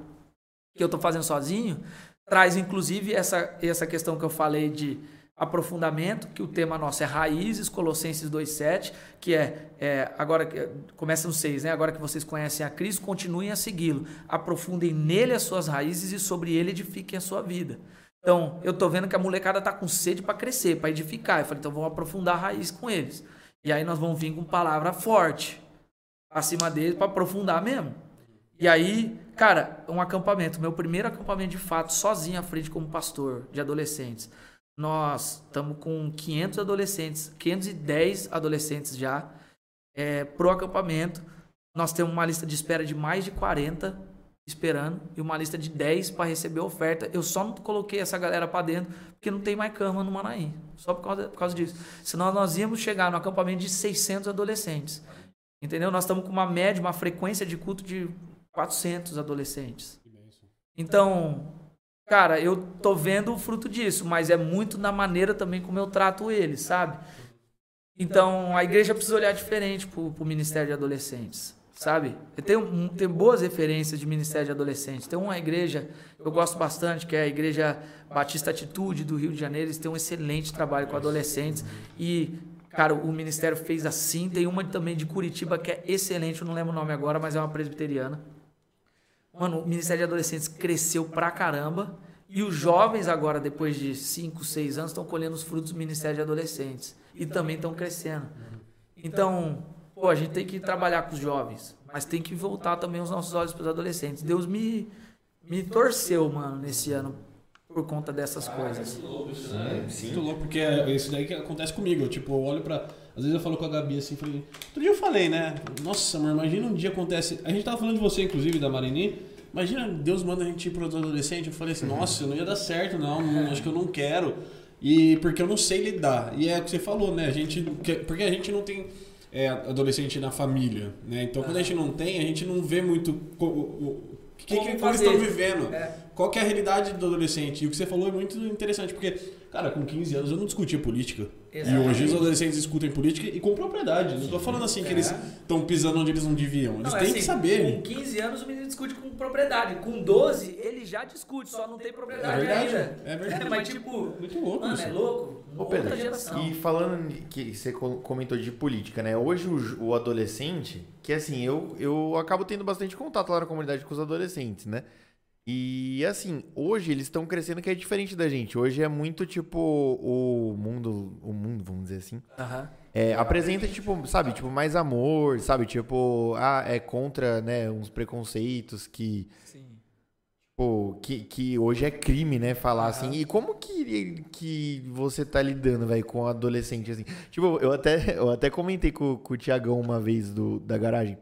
que eu estou fazendo sozinho traz inclusive essa, essa questão que eu falei de aprofundamento, que o tema nosso é raízes, Colossenses 2,7, que é, é agora começa no 6, né? Agora que vocês conhecem a Cristo, continuem a segui-lo, aprofundem nele as suas raízes e sobre ele edifiquem a sua vida. Então, eu tô vendo que a molecada tá com sede para crescer, para edificar. Eu falei, então vamos aprofundar a raiz com eles. E aí nós vamos vir com palavra forte acima deles para aprofundar mesmo. E aí, cara, um acampamento, meu primeiro acampamento de fato, sozinho à frente como pastor de adolescentes nós estamos com 500 adolescentes, 510 adolescentes já é, pro acampamento. Nós temos uma lista de espera de mais de 40 esperando e uma lista de 10 para receber oferta. Eu só não coloquei essa galera para dentro porque não tem mais cama no Manaí. Só por causa, por causa disso. Senão nós íamos chegar no acampamento de 600 adolescentes. Entendeu? Nós estamos com uma média, uma frequência de culto de 400 adolescentes. Então, Cara, eu tô vendo o fruto disso, mas é muito na maneira também como eu trato eles, sabe? Então, a igreja precisa olhar diferente pro, pro Ministério de Adolescentes, sabe? Tenho, tenho boas referências de Ministério de Adolescentes. Tem uma igreja eu gosto bastante, que é a Igreja Batista Atitude do Rio de Janeiro. Eles têm um excelente trabalho com adolescentes. E, cara, o Ministério fez assim. Tem uma também de Curitiba que é excelente, eu não lembro o nome agora, mas é uma presbiteriana. Mano, o Ministério de Adolescentes cresceu pra caramba. E os jovens agora, depois de 5, 6 anos, estão colhendo os frutos do Ministério de Adolescentes. E também estão crescendo. Então, pô, a gente tem que trabalhar com os jovens. Mas tem que voltar também os nossos olhos para os adolescentes. Deus me, me torceu, mano, nesse ano por conta dessas ah, coisas. É muito louco isso, né? Sim. Muito louco, porque é isso daí que acontece comigo. Eu, tipo, eu olho pra. Às vezes eu falo com a Gabi assim, falei. Outro dia eu falei, né? Nossa, mano, imagina um dia acontece. A gente tava falando de você, inclusive, da Marini. Imagina, Deus manda a gente ir para os adolescentes. Eu falei assim, nossa, não ia dar certo, não, não, acho que eu não quero. E porque eu não sei lidar. E é o que você falou, né? A gente, porque a gente não tem é, adolescente na família, né? Então, quando a gente não tem, a gente não vê muito o, o que, que, que eles estão vivendo. É. Qual é a realidade do adolescente? E o que você falou é muito interessante, porque Cara, com 15 anos eu não discutia política. Exatamente. E hoje os adolescentes discutem política e com propriedade. Não estou falando assim que é. eles estão pisando onde eles não deviam. Eles não, têm assim, que saber. Com 15 anos o menino discute com propriedade. Com 12 ele já discute, só não tem propriedade é verdade, ainda. É verdade. É, [LAUGHS] mas tipo, muito louco mano, isso. é louco. Ô, Pedro, e falando que você comentou de política, né? Hoje o, o adolescente, que assim, eu, eu acabo tendo bastante contato lá na comunidade com os adolescentes, né? E assim, hoje eles estão crescendo que é diferente da gente. Hoje é muito tipo o mundo, o mundo, vamos dizer assim. Uhum. é, apresenta, tipo, sabe, tipo, mais amor, sabe? Tipo, ah, é contra, né, uns preconceitos que. Sim. Tipo, que, que hoje é crime, né, falar uhum. assim. E como que, que você tá lidando, velho, com adolescente, assim? Tipo, eu até, [LAUGHS] eu até comentei com, com o Tiagão uma vez do, da garagem.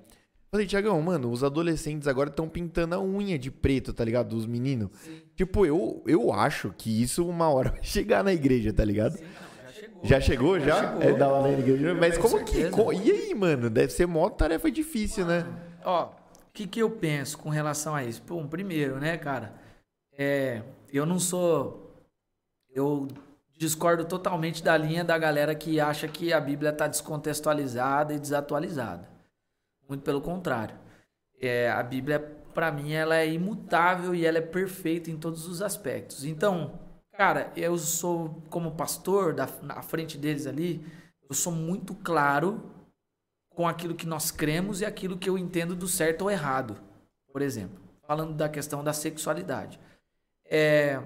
Falei, Tiagão, mano, os adolescentes agora estão pintando a unha de preto, tá ligado? Dos meninos. Sim. Tipo, eu, eu acho que isso uma hora [LAUGHS] vai chegar na igreja, tá ligado? Sim. Já chegou, já? já? Chegou. É da na igreja. Mas como que. E aí, mano? Deve ser mó tarefa difícil, né? Ó, o que, que eu penso com relação a isso? Bom, primeiro, né, cara? É, eu não sou. Eu discordo totalmente da linha da galera que acha que a Bíblia está descontextualizada e desatualizada. Muito pelo contrário. É, a Bíblia, para mim, ela é imutável e ela é perfeita em todos os aspectos. Então, Cara, eu sou, como pastor, da, na frente deles ali, eu sou muito claro com aquilo que nós cremos e aquilo que eu entendo do certo ou errado. Por exemplo, falando da questão da sexualidade. É,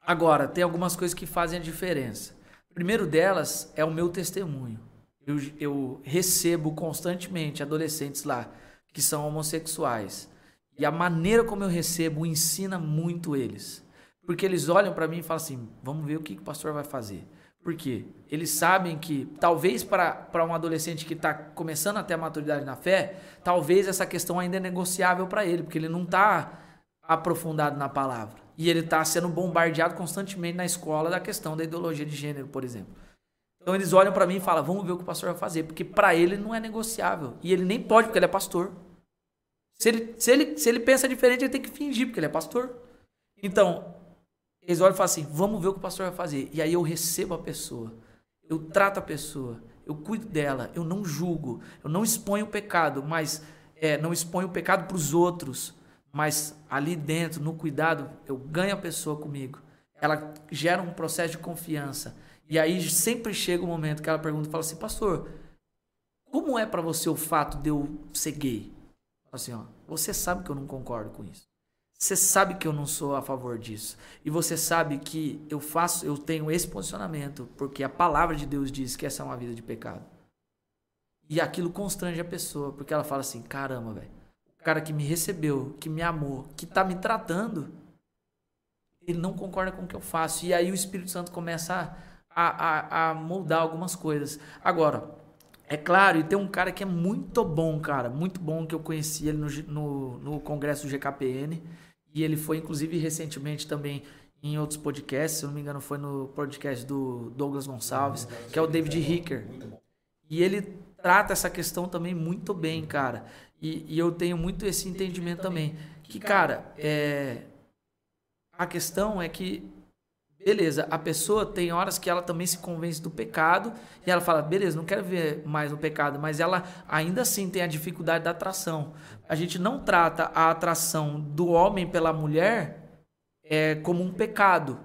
agora, tem algumas coisas que fazem a diferença. O primeiro delas é o meu testemunho. Eu, eu recebo constantemente adolescentes lá que são homossexuais. E a maneira como eu recebo ensina muito eles. Porque eles olham para mim e falam assim: vamos ver o que o pastor vai fazer. Por quê? Eles sabem que, talvez para um adolescente que está começando a ter a maturidade na fé, talvez essa questão ainda é negociável para ele, porque ele não está aprofundado na palavra. E ele está sendo bombardeado constantemente na escola da questão da ideologia de gênero, por exemplo. Então eles olham para mim e falam: vamos ver o que o pastor vai fazer, porque para ele não é negociável. E ele nem pode, porque ele é pastor. Se ele, se, ele, se ele pensa diferente, ele tem que fingir, porque ele é pastor. Então, eles olham e falam assim: vamos ver o que o pastor vai fazer. E aí eu recebo a pessoa, eu trato a pessoa, eu cuido dela, eu não julgo, eu não exponho o pecado, mas é, não exponho o pecado para os outros, mas ali dentro, no cuidado, eu ganho a pessoa comigo. Ela gera um processo de confiança. E aí sempre chega o um momento que ela pergunta, fala assim, pastor, como é para você o fato de eu ser gay? Assim, ó, você sabe que eu não concordo com isso. Você sabe que eu não sou a favor disso. E você sabe que eu faço, eu tenho esse posicionamento, porque a palavra de Deus diz que essa é uma vida de pecado. E aquilo constrange a pessoa, porque ela fala assim: caramba, velho. O cara que me recebeu, que me amou, que tá me tratando, ele não concorda com o que eu faço. E aí o Espírito Santo começa a, a, a moldar algumas coisas. Agora, é claro, e tem um cara que é muito bom, cara, muito bom, que eu conheci ele no, no, no congresso do GKPN. E ele foi, inclusive, recentemente também em outros podcasts, se eu não me engano, foi no podcast do Douglas Gonçalves, que é o David Ricker. E ele trata essa questão também muito bem, cara. E, e eu tenho muito esse entendimento também. Que, cara, é, a questão é que Beleza, a pessoa tem horas que ela também se convence do pecado e ela fala, beleza, não quero ver mais o pecado, mas ela ainda assim tem a dificuldade da atração. A gente não trata a atração do homem pela mulher é, como um pecado,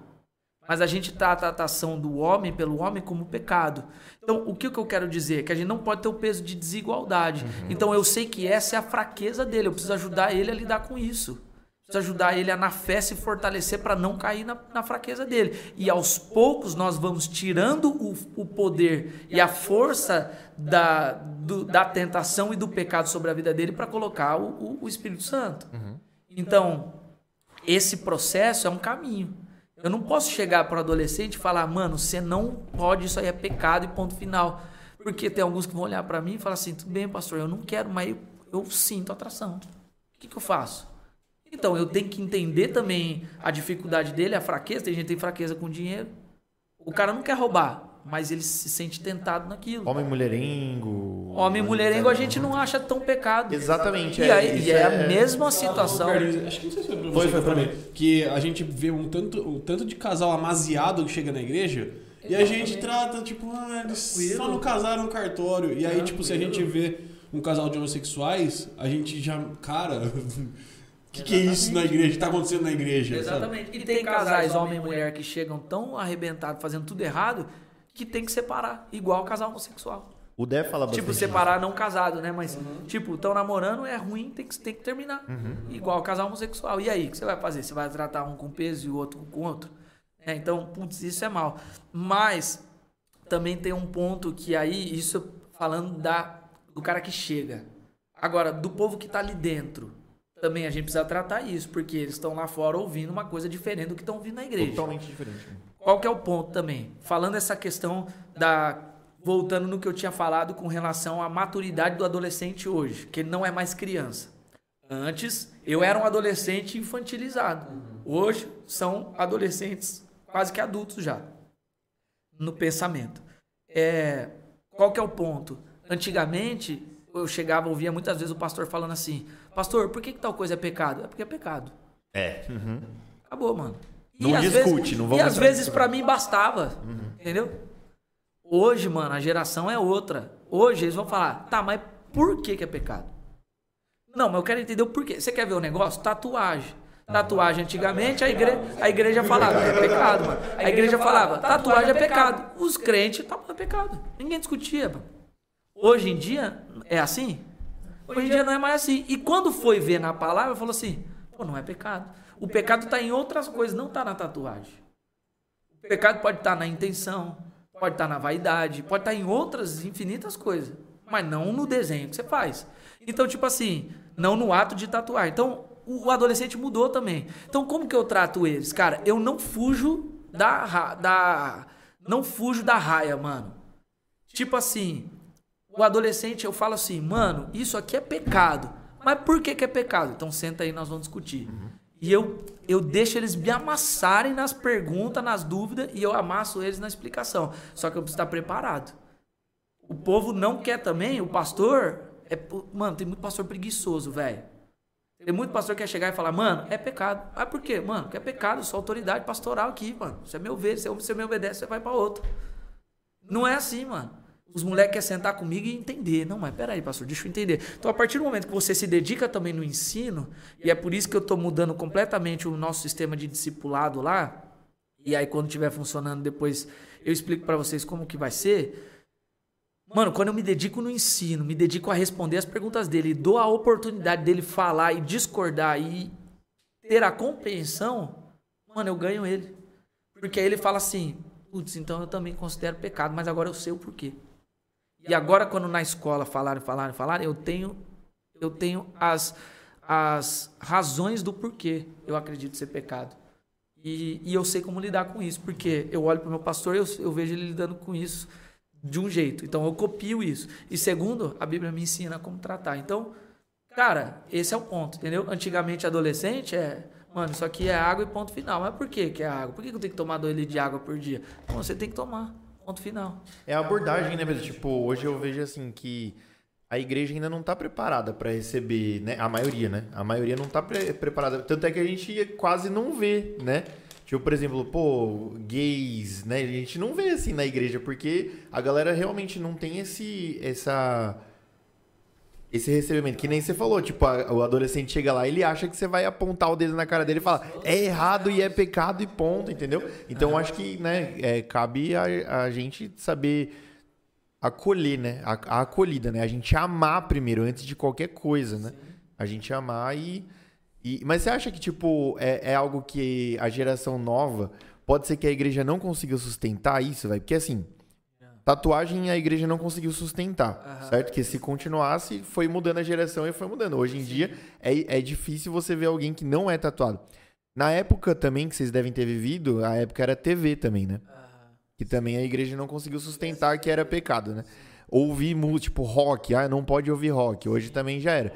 mas a gente trata a atração do homem pelo homem como pecado. Então, o que, eu quero dizer? Que a gente não pode ter o peso de desigualdade. Uhum. Então, eu sei que essa é a fraqueza dele, eu preciso ajudar ele a lidar com isso precisa ajudar ele a na fé se fortalecer para não cair na, na, fraqueza dele. E aos poucos nós vamos tirando o, o poder e a força da, do, da tentação e do pecado sobre a vida dele para colocar o, o, o, Espírito Santo. Uhum. Então, esse processo é um caminho. Eu não posso chegar para o adolescente e falar, mano, você não pode, isso aí é pecado e ponto final. Porque tem alguns que vão olhar para mim e falar assim, tudo bem, pastor, eu não quero, mas eu, eu sinto atração. O que, que eu faço? Então, eu tenho que entender também a dificuldade dele, a fraqueza. Tem gente que tem fraqueza com dinheiro. O cara não quer roubar, mas ele se sente tentado naquilo. Homem mulherengo. Homem mulherengo a gente não acha tão pecado. Exatamente. E, é, aí, e é, é, a mesma situação. acho que não sei se foi pra foi, foi pra mim. Que a gente vê um tanto, um tanto de casal amaziado que chega na igreja. E a gente trata, tipo, ah, eles só não casaram no cartório. E aí, tipo, se a gente vê um casal de homossexuais, a gente já. Cara. [LAUGHS] O que, que, é isso na igreja? O que está acontecendo na igreja? Exatamente. Sabe? E tem, tem casais, homem e mulher, que chegam tão arrebentados, fazendo tudo errado, que tem que separar, igual casal homossexual. O Dé fala bastante. Tipo, separar não casado, né? Mas, uhum. tipo, estão namorando, é ruim, tem que, tem que terminar. Uhum. Igual casal homossexual. E aí, o que você vai fazer? Você vai tratar um com peso e o outro com outro? É, então, putz, isso é mal. Mas, também tem um ponto que aí, isso falando da, do cara que chega. Agora, do povo que tá ali dentro, também a gente precisa tratar isso, porque eles estão lá fora ouvindo uma coisa diferente do que estão ouvindo na igreja. Totalmente diferente. Qual que é o ponto também? Falando essa questão da voltando no que eu tinha falado com relação à maturidade do adolescente hoje, que ele não é mais criança. Antes, eu era um adolescente infantilizado. Hoje, são adolescentes quase que adultos já, no pensamento. É, qual que é o ponto? Antigamente, eu chegava, ouvia muitas vezes o pastor falando assim, pastor, por que, que tal coisa é pecado? É porque é pecado. É. Uhum. Acabou, mano. E não discute, vezes, não vamos E às vezes para mim bastava, uhum. entendeu? Hoje, mano, a geração é outra. Hoje eles vão falar, tá, mas por que, que é pecado? Não, mas eu quero entender o porquê. Você quer ver o negócio? Tatuagem. Tatuagem antigamente, a igreja, a igreja falava, é pecado, mano. A igreja falava, tatuagem é pecado. Os crentes, tá, é pecado. Ninguém discutia, mano. Hoje em dia, é assim? Hoje em dia não é mais assim. E quando foi ver na palavra, falou assim, pô, não é pecado. O pecado está em outras coisas, não está na tatuagem. O pecado pode estar tá na intenção, Pode estar na vaidade, pode estar em outras infinitas coisas, mas não no desenho que você faz. Então, tipo assim, não no ato de tatuar. Então, o adolescente mudou também. Então, como que eu trato eles? Cara, eu não fujo da da não fujo da raia, mano. Tipo assim, o adolescente, eu falo assim, mano, isso aqui é pecado. Mas por que, que é pecado? Então senta aí, nós vamos discutir. Uhum. E eu, eu deixo eles me amassarem nas perguntas, nas dúvidas, e eu amasso eles na explicação. Só que eu preciso estar preparado. O povo não quer também, o pastor. É, mano, tem muito pastor preguiçoso, velho. Tem muito pastor que quer chegar e falar, mano, é pecado. Ah, por quê? Mano, que é pecado, eu sou autoridade pastoral aqui, mano. Você é meu ver, você me obedece, você vai para outro. Não é assim, mano. Os moleques querem sentar comigo e entender. Não, mas peraí, pastor, deixa eu entender. Então, a partir do momento que você se dedica também no ensino, e é por isso que eu estou mudando completamente o nosso sistema de discipulado lá, e aí quando estiver funcionando depois eu explico para vocês como que vai ser. Mano, quando eu me dedico no ensino, me dedico a responder as perguntas dele, dou a oportunidade dele falar e discordar e ter a compreensão, mano, eu ganho ele. Porque aí ele fala assim, putz, então eu também considero pecado, mas agora eu sei o porquê. E agora, quando na escola falarem, falarem, falarem, eu tenho, eu tenho as, as razões do porquê eu acredito ser pecado. E, e eu sei como lidar com isso, porque eu olho para o meu pastor e eu, eu vejo ele lidando com isso de um jeito. Então eu copio isso. E segundo, a Bíblia me ensina como tratar. Então, cara, esse é o ponto, entendeu? Antigamente, adolescente é. Mano, isso aqui é água e ponto final. Mas por que, que é água? Por que eu tenho que tomar 2 litros de água por dia? Bom, você tem que tomar. Ponto final. É a abordagem, né, mesmo? Tipo, hoje eu vejo assim que a igreja ainda não está preparada para receber, né? A maioria, né? A maioria não está pre preparada. Tanto é que a gente quase não vê, né? Tipo, por exemplo, pô, gays, né? A gente não vê assim na igreja, porque a galera realmente não tem esse, essa esse recebimento, que nem você falou, tipo, a, o adolescente chega lá, ele acha que você vai apontar o dedo na cara dele e falar, é errado e é pecado e ponto, entendeu? Então, acho que, né, é, cabe a, a gente saber acolher, né, a, a, acolhida, né, a gente amar primeiro, antes de qualquer coisa, né, a gente amar e... e mas você acha que, tipo, é, é algo que a geração nova, pode ser que a igreja não consiga sustentar isso, vai? Porque, assim, Tatuagem a igreja não conseguiu sustentar, uhum. certo? Que se continuasse, foi mudando a geração e foi mudando. Hoje em Sim. dia é, é difícil você ver alguém que não é tatuado. Na época também que vocês devem ter vivido, a época era TV também, né? Uhum. Que também a igreja não conseguiu sustentar que era pecado, né? Ouvir tipo rock, ah, não pode ouvir rock. Hoje também já era.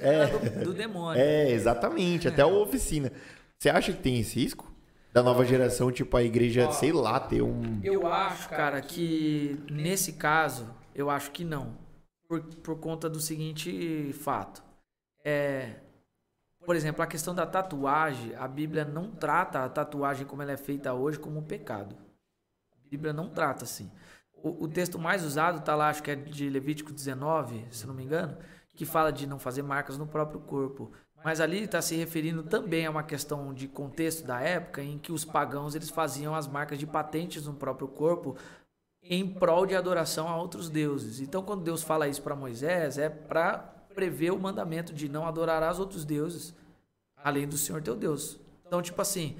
É, do, do demônio. [LAUGHS] É, exatamente, até a oficina. Você acha que tem esse risco? Da nova geração, tipo a igreja, sei lá, ter um. Eu acho, cara, que nesse caso, eu acho que não. Por, por conta do seguinte fato. É, por exemplo, a questão da tatuagem, a Bíblia não trata a tatuagem como ela é feita hoje como um pecado. A Bíblia não trata assim. O, o texto mais usado está lá, acho que é de Levítico 19, se não me engano, que fala de não fazer marcas no próprio corpo. Mas ali está se referindo também a uma questão de contexto da época em que os pagãos eles faziam as marcas de patentes no próprio corpo em prol de adoração a outros deuses. Então, quando Deus fala isso para Moisés, é para prever o mandamento de não adorarás outros deuses além do Senhor teu Deus. Então, tipo assim,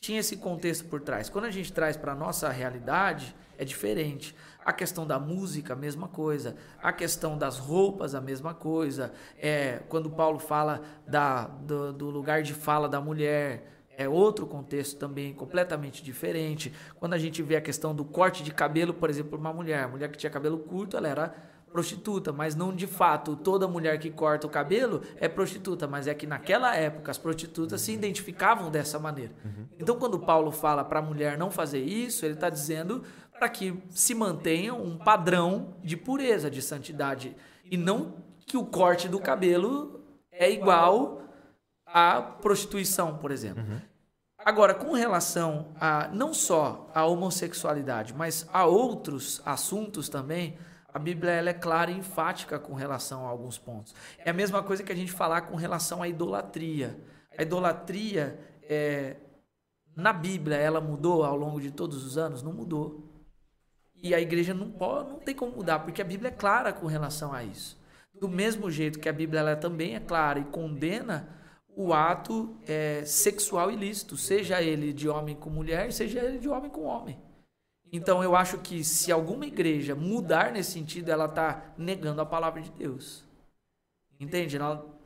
tinha esse contexto por trás. Quando a gente traz para nossa realidade, é diferente. A questão da música, a mesma coisa. A questão das roupas, a mesma coisa. É, quando Paulo fala da, do, do lugar de fala da mulher, é outro contexto também completamente diferente. Quando a gente vê a questão do corte de cabelo, por exemplo, uma mulher, a mulher que tinha cabelo curto, ela era prostituta, mas não de fato toda mulher que corta o cabelo é prostituta, mas é que naquela época as prostitutas se identificavam dessa maneira. Uhum. Então, quando Paulo fala para a mulher não fazer isso, ele está dizendo para que se mantenha um padrão de pureza, de santidade, e não que o corte do cabelo é igual à prostituição, por exemplo. Uhum. Agora, com relação a não só a homossexualidade, mas a outros assuntos também, a Bíblia ela é clara e enfática com relação a alguns pontos. É a mesma coisa que a gente falar com relação à idolatria. A idolatria, é, na Bíblia, ela mudou ao longo de todos os anos? Não mudou. E a igreja não, pode, não tem como mudar, porque a Bíblia é clara com relação a isso. Do mesmo jeito que a Bíblia ela também é clara e condena o ato é, sexual ilícito, seja ele de homem com mulher, seja ele de homem com homem. Então eu acho que se alguma igreja mudar nesse sentido, ela está negando a palavra de Deus. Entende?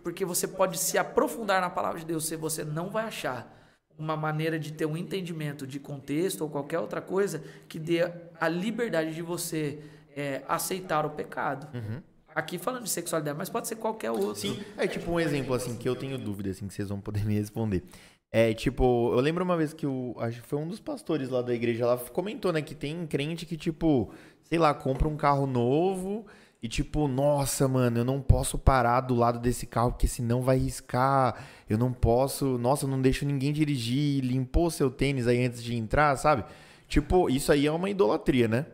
Porque você pode se aprofundar na palavra de Deus, se você não vai achar uma maneira de ter um entendimento de contexto ou qualquer outra coisa que dê a liberdade de você é, aceitar o pecado. Uhum. Aqui falando de sexualidade, mas pode ser qualquer outro. Sim, é tipo um exemplo assim que eu tenho dúvida assim que vocês vão poder [LAUGHS] me responder. É, tipo, eu lembro uma vez que o. Acho que foi um dos pastores lá da igreja lá comentou, né? Que tem crente que, tipo, sei lá, compra um carro novo e, tipo, nossa, mano, eu não posso parar do lado desse carro porque senão vai riscar. Eu não posso. Nossa, eu não deixo ninguém dirigir. Limpou seu tênis aí antes de entrar, sabe? Tipo, isso aí é uma idolatria, né?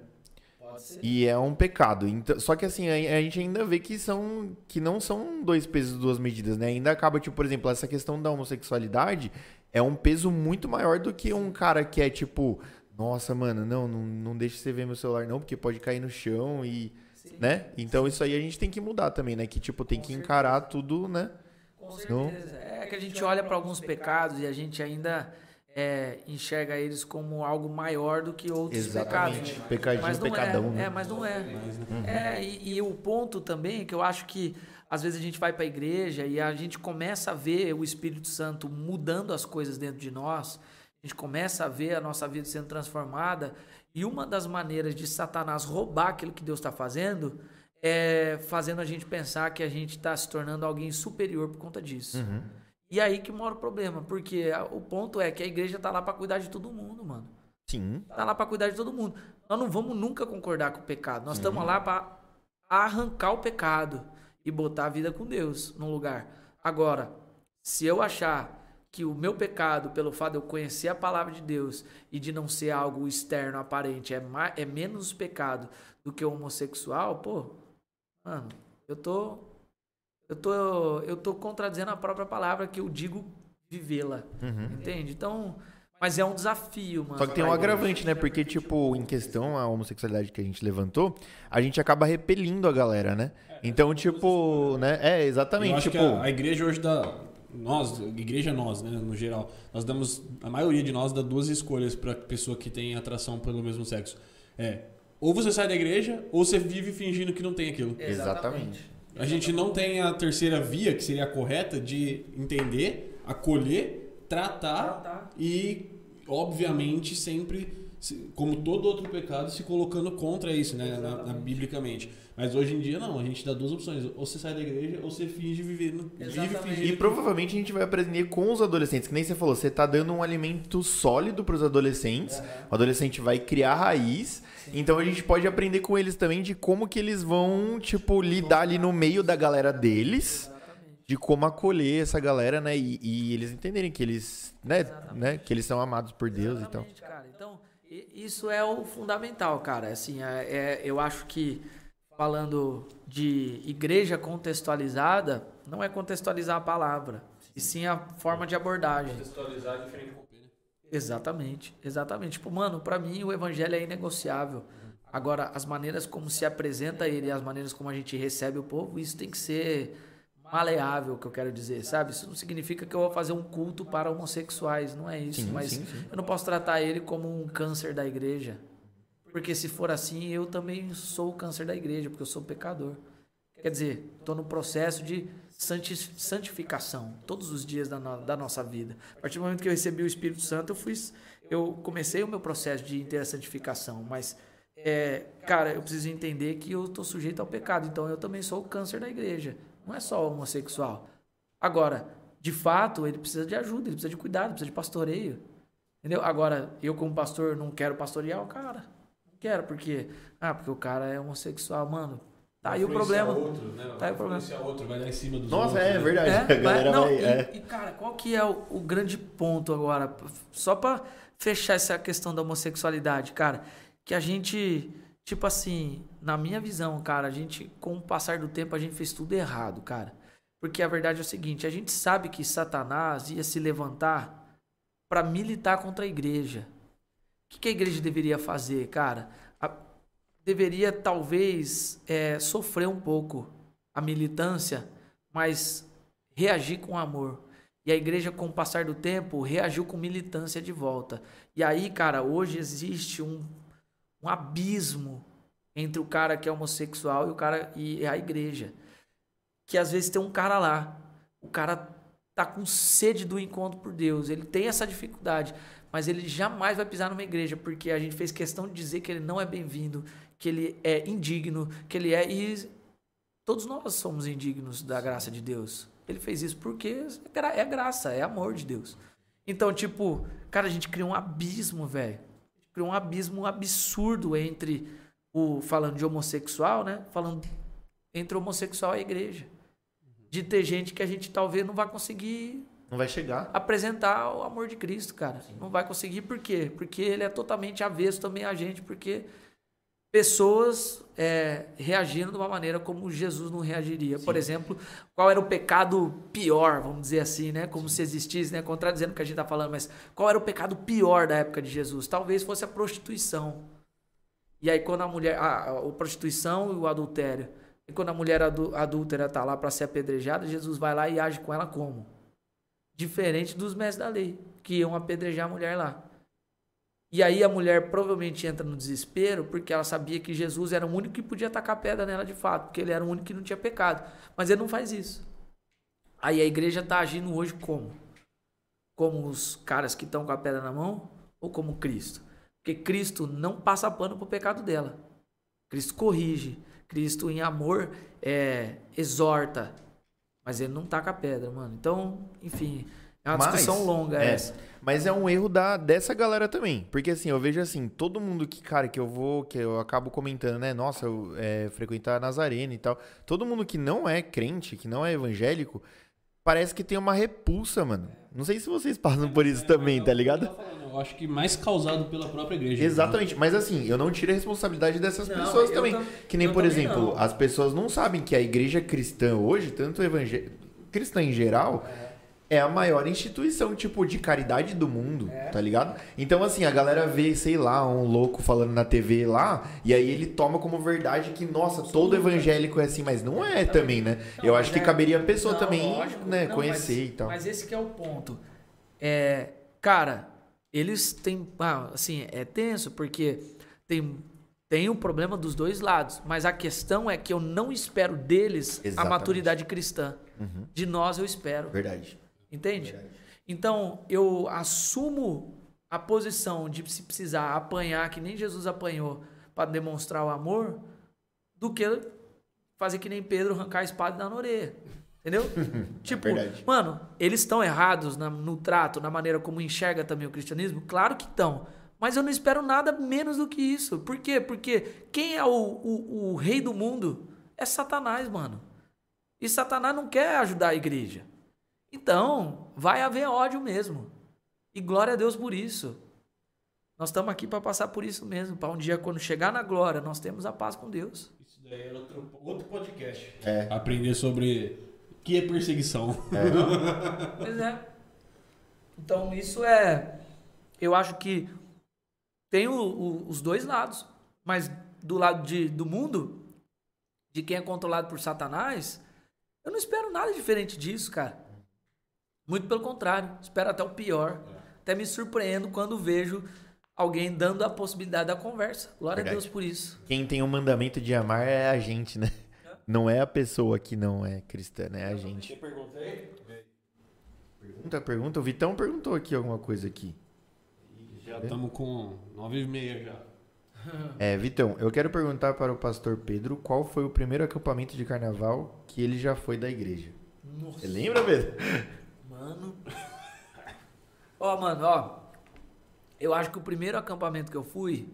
E é um pecado. Então, só que assim, a, gente ainda vê que são que não são dois pesos, duas medidas, né? Ainda acaba, tipo, por exemplo, essa questão da homossexualidade é um peso muito maior do que um cara que é tipo, nossa, mano, não, não, não deixa você ver meu celular não, porque pode cair no chão e. né? Então isso aí a gente tem que mudar também, né? Que tipo, tem Com que certeza. encarar tudo, né? Com certeza. É que a gente olha para alguns pecados e a gente ainda é, enxerga eles como algo maior do que outros Exatamente. pecados. Pecadinho, mas não pecadão, é, né? É, mas não é. Uhum. é e, e, o ponto também que eu acho que às vezes a gente vai para a igreja e a gente começa a ver o Espírito Santo mudando as coisas dentro de nós, a gente começa a ver a nossa vida sendo transformada e uma das maneiras de Satanás roubar aquilo que Deus está fazendo é fazendo a gente pensar que a gente está se tornando alguém superior por conta disso. Uhum. E aí que mora o problema, porque o ponto é que a igreja tá lá para cuidar de todo mundo, mano. Sim. Tá lá para cuidar de todo mundo. Nós não vamos nunca concordar com o pecado. Nós estamos uhum. lá para arrancar o pecado e botar a vida com Deus no lugar. Agora, se eu achar que o meu pecado, pelo fato de eu conhecer a palavra de Deus e de não ser algo externo, aparente, é, mais, é menos pecado do que o homossexual, pô, mano, eu tô eu tô, eu tô contradizendo a própria palavra que eu digo vivê-la. Uhum. Entende? Então, mas é um desafio, mano. Só que tem um agravante, né? Porque, tipo, em questão a homossexualidade que a gente levantou, a gente acaba repelindo a galera, né? Então, tipo, né? É, exatamente. Eu acho tipo... que a, a igreja hoje dá. Nós, igreja nós, né, no geral, nós damos. A maioria de nós dá duas escolhas pra pessoa que tem atração pelo mesmo sexo. É. Ou você sai da igreja, ou você vive fingindo que não tem aquilo. Exatamente. A gente não tem a terceira via, que seria a correta, de entender, acolher, tratar, tratar. e, obviamente, sempre, como todo outro pecado, se colocando contra isso, né, na, na, biblicamente. Mas hoje em dia não, a gente dá duas opções. Ou você sai da igreja ou você finge viver vive fingindo. E provavelmente a gente vai aprender com os adolescentes, que nem você falou, você está dando um alimento sólido para os adolescentes. Uhum. O adolescente vai criar raiz então a gente pode aprender com eles também de como que eles vão, tipo, lidar ali no meio da galera deles. De como acolher essa galera, né? E, e eles entenderem que eles, né, né? Que eles são amados por Deus Exatamente, e tal. Cara. Então, isso é o fundamental, cara. Assim, é, é, eu acho que falando de igreja contextualizada, não é contextualizar a palavra, e sim a forma de abordagem. Contextualizar é diferente Exatamente, exatamente. Tipo, mano, para mim o evangelho é inegociável. Agora, as maneiras como se apresenta ele, as maneiras como a gente recebe o povo, isso tem que ser maleável que eu quero dizer, sabe? Isso não significa que eu vou fazer um culto para homossexuais, não é isso. Sim, mas sim, sim. eu não posso tratar ele como um câncer da igreja. Porque se for assim, eu também sou o câncer da igreja, porque eu sou pecador. Quer dizer, estou no processo de santificação todos os dias da, no, da nossa vida. A partir do momento que eu recebi o Espírito Santo, eu fui, eu comecei o meu processo de inteira santificação, mas é, cara, eu preciso entender que eu estou sujeito ao pecado, então eu também sou o câncer da igreja. Não é só homossexual. Agora, de fato, ele precisa de ajuda, ele precisa de cuidado, precisa de pastoreio. Entendeu? Agora, eu como pastor não quero pastorear o cara. Não quero, porque ah, porque o cara é homossexual, mano. Tá aí o problema. Outro, né? Tá aí o problema. outro, vai dar em cima dos Nossa, outros, é né? verdade. É, [LAUGHS] a galera não, vai, e, é. e, cara, qual que é o, o grande ponto agora? Só pra fechar essa questão da homossexualidade, cara, que a gente, tipo assim, na minha visão, cara, a gente, com o passar do tempo, a gente fez tudo errado, cara. Porque a verdade é o seguinte, a gente sabe que Satanás ia se levantar para militar contra a igreja. O que, a igreja deveria fazer, cara? deveria talvez é, sofrer um pouco a militância, mas reagir com amor. E a igreja, com o passar do tempo, reagiu com militância de volta. E aí, cara, hoje existe um, um abismo entre o cara que é homossexual e o cara e a igreja. Que às vezes tem um cara lá, o cara tá com sede do encontro por Deus, ele tem essa dificuldade, mas ele jamais vai pisar numa igreja, porque a gente fez questão de dizer que ele não é bem-vindo, que ele é indigno, que ele é. E todos nós somos indignos da graça de Deus. Ele fez isso porque é graça, é amor de Deus. Então, tipo, cara, a gente criou um abismo, velho. Criou um abismo absurdo entre o. Falando de homossexual, né? Falando entre homossexual e a igreja. De ter gente que a gente talvez não vai conseguir não vai chegar. Apresentar o amor de Cristo, cara. Sim. Não vai conseguir, por quê? Porque ele é totalmente avesso também a gente, porque pessoas é, reagindo de uma maneira como Jesus não reagiria. Sim. Por exemplo, qual era o pecado pior, vamos dizer assim, né? Como Sim. se existisse, né? Contradizendo o que a gente está falando, mas qual era o pecado pior da época de Jesus? Talvez fosse a prostituição. E aí, quando a mulher. A, a prostituição e o adultério. E quando a mulher adúltera está lá para ser apedrejada, Jesus vai lá e age com ela como? Diferente dos mestres da lei, que iam apedrejar a mulher lá. E aí a mulher provavelmente entra no desespero porque ela sabia que Jesus era o único que podia atacar pedra nela de fato, porque ele era o único que não tinha pecado. Mas ele não faz isso. Aí a igreja está agindo hoje como? Como os caras que estão com a pedra na mão ou como Cristo? Porque Cristo não passa pano pro pecado dela. Cristo corrige. Cristo, em amor, é, exorta. Mas ele não taca a pedra, mano. Então, enfim, é uma mas, discussão longa é, essa. Mas é um erro da, dessa galera também. Porque assim, eu vejo assim, todo mundo que, cara, que eu vou, que eu acabo comentando, né? Nossa, eu é, frequentar a Nazarena e tal. Todo mundo que não é crente, que não é evangélico, parece que tem uma repulsa, mano. Não sei se vocês [LAUGHS] passam por isso também, tá ligado? Eu acho que mais causado pela própria igreja. Exatamente, mas assim, eu não tiro a responsabilidade dessas não, pessoas também. que nem, por exemplo, não. as pessoas não sabem que a igreja cristã hoje, tanto evangélica, cristã em geral, é. a maior instituição, tipo, de caridade do mundo, é. tá ligado? Então, assim, a galera vê, sei lá, um louco falando na TV lá, e aí ele toma como verdade que, nossa, todo evangélico é assim, mas não é também, né? eu acho que é- caberia a pessoa também, lógico, né, conhecer mas, e tal. Mas esse que é o ponto. É, cara, eles têm. Ah, assim, é tenso porque tem, tem o um problema dos dois lados. Mas a questão é que eu não espero deles Exatamente. a maturidade cristã. Uhum. De nós eu espero. Verdade. Entende? Verdade. Então, eu assumo a posição de se precisar apanhar, que nem Jesus apanhou, para demonstrar o amor, do que fazer que nem Pedro arrancar a espada e dar na orelha. Entendeu? [LAUGHS] tipo, é mano, eles estão errados na, no trato, na maneira como enxerga também o cristianismo? Claro que estão. Mas eu não espero nada menos do que isso. Por quê? Porque quem é o, o, o rei do mundo é Satanás, mano. E Satanás não quer ajudar a igreja. Então, vai haver ódio mesmo. E glória a Deus por isso. Nós estamos aqui para passar por isso mesmo. Para um dia, quando chegar na glória, nós temos a paz com Deus. Isso daí é outro, outro podcast. É. Aprender sobre que é perseguição. É. [LAUGHS] pois é. Então isso é. Eu acho que tem o, o, os dois lados. Mas do lado de, do mundo, de quem é controlado por Satanás, Eu não espero nada diferente disso, cara. Muito pelo contrário, espero até o pior. Até me surpreendo quando vejo alguém dando a possibilidade da conversa. Glória Verdade. a Deus por isso. Quem tem o mandamento de amar é a gente, né? Não é a pessoa que não é cristã, né? É a gente. Pergunta, pergunta. O Vitão perguntou aqui alguma coisa aqui. Já estamos com nove e meia já. [LAUGHS] É, Vitão, eu quero perguntar para o pastor Pedro qual foi o primeiro acampamento de carnaval que ele já foi da igreja. Nossa. Você lembra, Pedro? Mano. [LAUGHS] Ó, oh, mano, ó. Eu acho que o primeiro acampamento que eu fui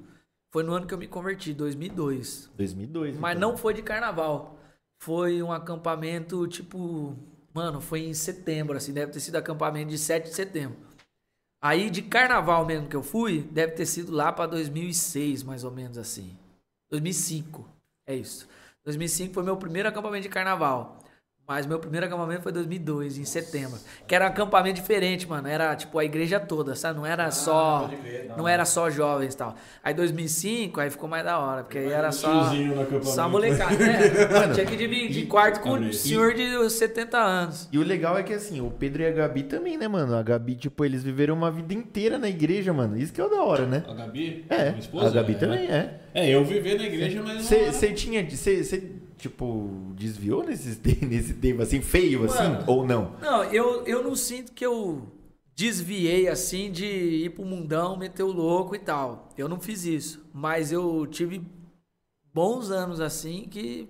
foi no ano que eu me converti, 2002. 2002. Mas então. não foi de carnaval. Foi um acampamento tipo. Mano, foi em setembro, assim. Deve ter sido acampamento de 7 de setembro. Aí de carnaval mesmo que eu fui, deve ter sido lá para 2006, mais ou menos assim. 2005. É isso. 2005 foi meu primeiro acampamento de carnaval. Mas meu primeiro acampamento foi em 2002, em setembro. Que era um acampamento diferente, mano. Era tipo a igreja toda, sabe? Não era ah, só. não. não era só jovens e tal. Aí 2005, aí ficou mais da hora, porque aí era só. Só molecada. né? [LAUGHS] Mano, tinha que dividir quarto com um senhor de 70 anos. E o legal é que assim, o Pedro e a Gabi também, né, mano? A Gabi, tipo, eles viveram uma vida inteira na igreja, mano. Isso que é o da hora, né? A Gabi? É. A Gabi é, também é. É, eu vivi na igreja, mas. Você tinha. Você tipo, desviou nesse, [LAUGHS] nesse tempo, assim, feio, assim, Mano, assim, ou não? Não, eu, eu não sinto que eu desviei, assim, de ir pro mundão, meter o louco e tal. Eu não fiz isso. Mas eu tive bons anos, assim, que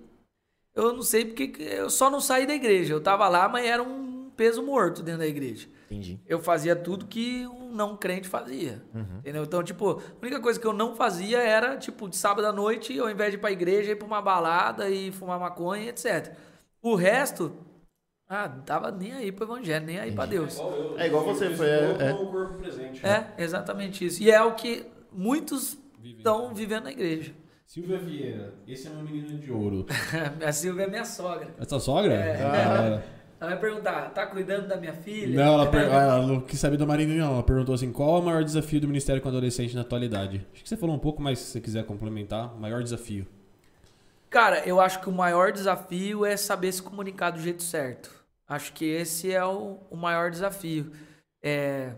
eu não sei porque eu só não saí da igreja. Eu tava lá, mas era um peso morto dentro da igreja. Entendi. Eu fazia tudo que um não crente fazia. Uhum. Entendeu? Então, tipo, a única coisa que eu não fazia era, tipo, de sábado à noite, ao invés de ir pra igreja, ir pra uma balada e fumar maconha, etc. O resto, ah, não tava nem aí pro evangelho, nem aí para Deus. É igual, eu, é igual você foi. É, é. corpo presente, né? é, exatamente isso. E é o que muitos estão vivendo na igreja. Silvia Vieira, esse é meu menino de ouro. [LAUGHS] a Silvia é minha sogra. É tua sogra? É. Ah. [LAUGHS] Ela vai perguntar, tá cuidando da minha filha? Não, ela, per... [LAUGHS] ela não quis saber da Marina, não. Ela perguntou assim: qual é o maior desafio do Ministério com adolescente na atualidade? Acho que você falou um pouco, mas se você quiser complementar, maior desafio. Cara, eu acho que o maior desafio é saber se comunicar do jeito certo. Acho que esse é o, o maior desafio. É...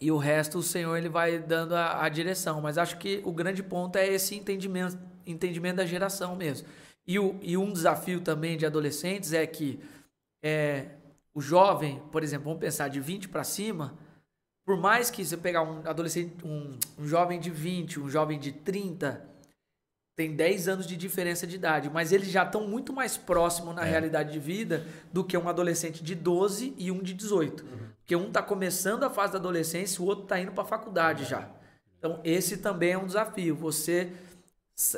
E o resto, o Senhor ele vai dando a, a, direção. Mas acho que o grande ponto é esse entendimento, entendimento da geração mesmo. E, o, e um desafio também de adolescentes é que é, o jovem, por exemplo, vamos pensar de 20 para cima, por mais que você pegar um adolescente, um, um jovem de 20, um jovem de 30, tem 10 anos de diferença de idade, mas eles já estão muito mais próximos na é. realidade de vida do que um adolescente de 12 e um de 18. Uhum. Porque um está começando a fase da adolescência, o outro está indo para a faculdade já. Então, esse também é um desafio. Você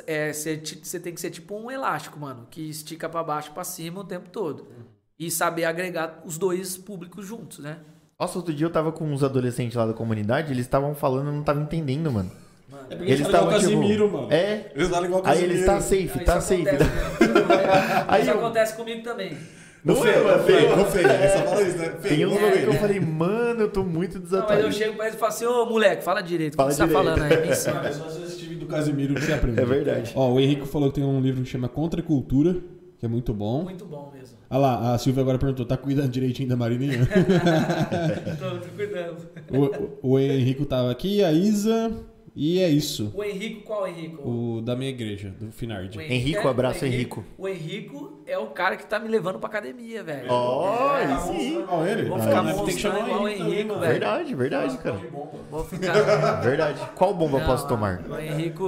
é, você, você tem que ser tipo um elástico, mano, que estica para baixo e para cima o tempo todo. Uhum e saber agregar os dois públicos juntos, né? Nossa, outro dia eu tava com uns adolescentes lá da comunidade, eles estavam falando, eu não tava entendendo, mano. mano. É porque eles estavam tipo, Casimiro, mano. É. Eles igual Aí eles tá safe, não, tá safe. [LAUGHS] Aí isso eu... acontece comigo também. Não, não é, mano. Feio, não feio. É. Só fala isso, né? Feio. Tem uns momentos que eu falei, mano, eu tô muito desatualizado. Não, mas eu chego pra eles e falo assim, ô moleque, fala direito. O que você tá falando aí? É só assistir do Casimiro que você aprende. É verdade. Ó, o Henrique falou que tem um livro que chama Contra Cultura, que é muito bom. Muito bom mesmo. Olha lá, a Silvia agora perguntou, tá cuidando direitinho da Marininha? [LAUGHS] tô, tô cuidando. O, o Henrico tava aqui, a Isa... E é isso. O Henrico, qual Henrico? O da minha igreja, do Finard. Henrico, Henrico abraço, o Henrico. O Henrico é o cara que tá me levando pra academia, velho. Ó, oh, é, sim. ele. Vou ficar ah, tem que chamar igual o Henrico, velho. Verdade, verdade, cara. Vou ficar... [LAUGHS] Verdade. Qual bomba Não, posso tomar? O Henrico,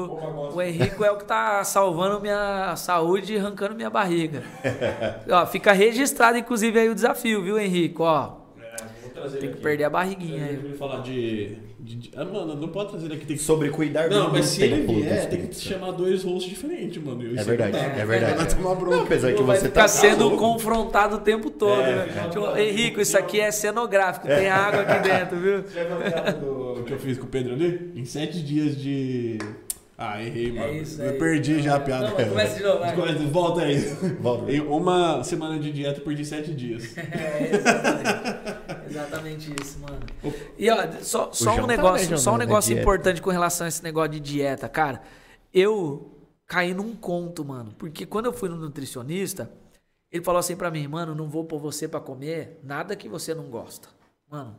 o Henrico é o que tá salvando minha saúde e arrancando minha barriga. [LAUGHS] ó, fica registrado, inclusive, aí o desafio, viu, Henrico? Ó, é, tem que perder a barriguinha aí. falar de de, ah, mano, não pode trazer ele aqui. Tem que... Sobre cuidar não, do Não, mas se ele vier, tem que chamar dois rostos diferentes, mano. é verdade, é, é verdade. Vai tomar bronca. Não, apesar que você tá sendo confrontado o tempo todo, é, né? Tipo, Henrico, isso aqui é cenográfico, tem é. água aqui dentro, viu? Você [LAUGHS] já viu o que eu fiz com o Pedro ali? Em sete dias de ah, errei, é mano. É isso, eu perdi já a piada. Não, começa de novo, vai. Volta aí. Volta. Em uma semana de dieta, perdi sete dias. [LAUGHS] é, exatamente. [LAUGHS] exatamente isso, mano. E ó, só, só um tá negócio, só um negócio importante com relação a esse negócio de dieta, cara. Eu caí num conto, mano. Porque quando eu fui no nutricionista, Ele falou assim pra mim, mano, não vou pôr você pra comer nada que você não gosta. Mano,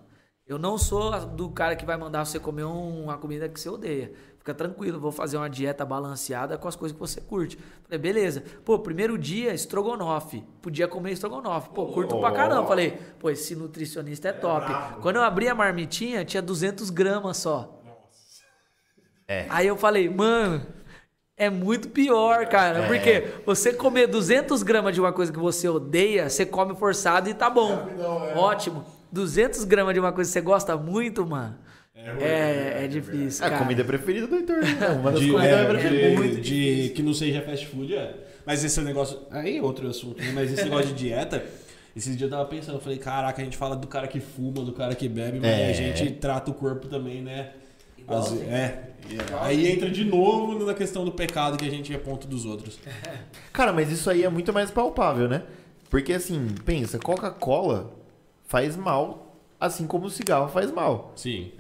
eu não sou do cara que vai mandar você comer uma comida que você odeia. Fica tranquilo, vou fazer uma dieta balanceada com as coisas que você curte. Falei, beleza. Pô, primeiro dia, estrogonofe. Podia comer estrogonofe. Pô, curto oh. pra caramba. Falei, pô, esse nutricionista é top. É Quando eu abri a marmitinha, tinha 200 gramas só. Nossa. É. Aí eu falei, mano, é muito pior, cara. É. Porque você comer 200 gramas de uma coisa que você odeia, você come forçado e tá bom. É. Ótimo. 200 gramas de uma coisa que você gosta muito, mano. É, é, é, difícil. É a comida preferida do Heitor. Né? [LAUGHS] Uma das de, comidas é, preferidas. De, de, que não seja fast food, é. Mas esse negócio. Aí é outro assunto, né? Mas esse negócio de dieta. Esses dias eu tava pensando, eu falei, caraca, a gente fala do cara que fuma, do cara que bebe, mas é. a gente trata o corpo também, né? As, é. Aí entra de novo na questão do pecado que a gente é ponto dos outros. Cara, mas isso aí é muito mais palpável, né? Porque assim, pensa, Coca-Cola faz mal, assim como o cigarro faz mal. Sim.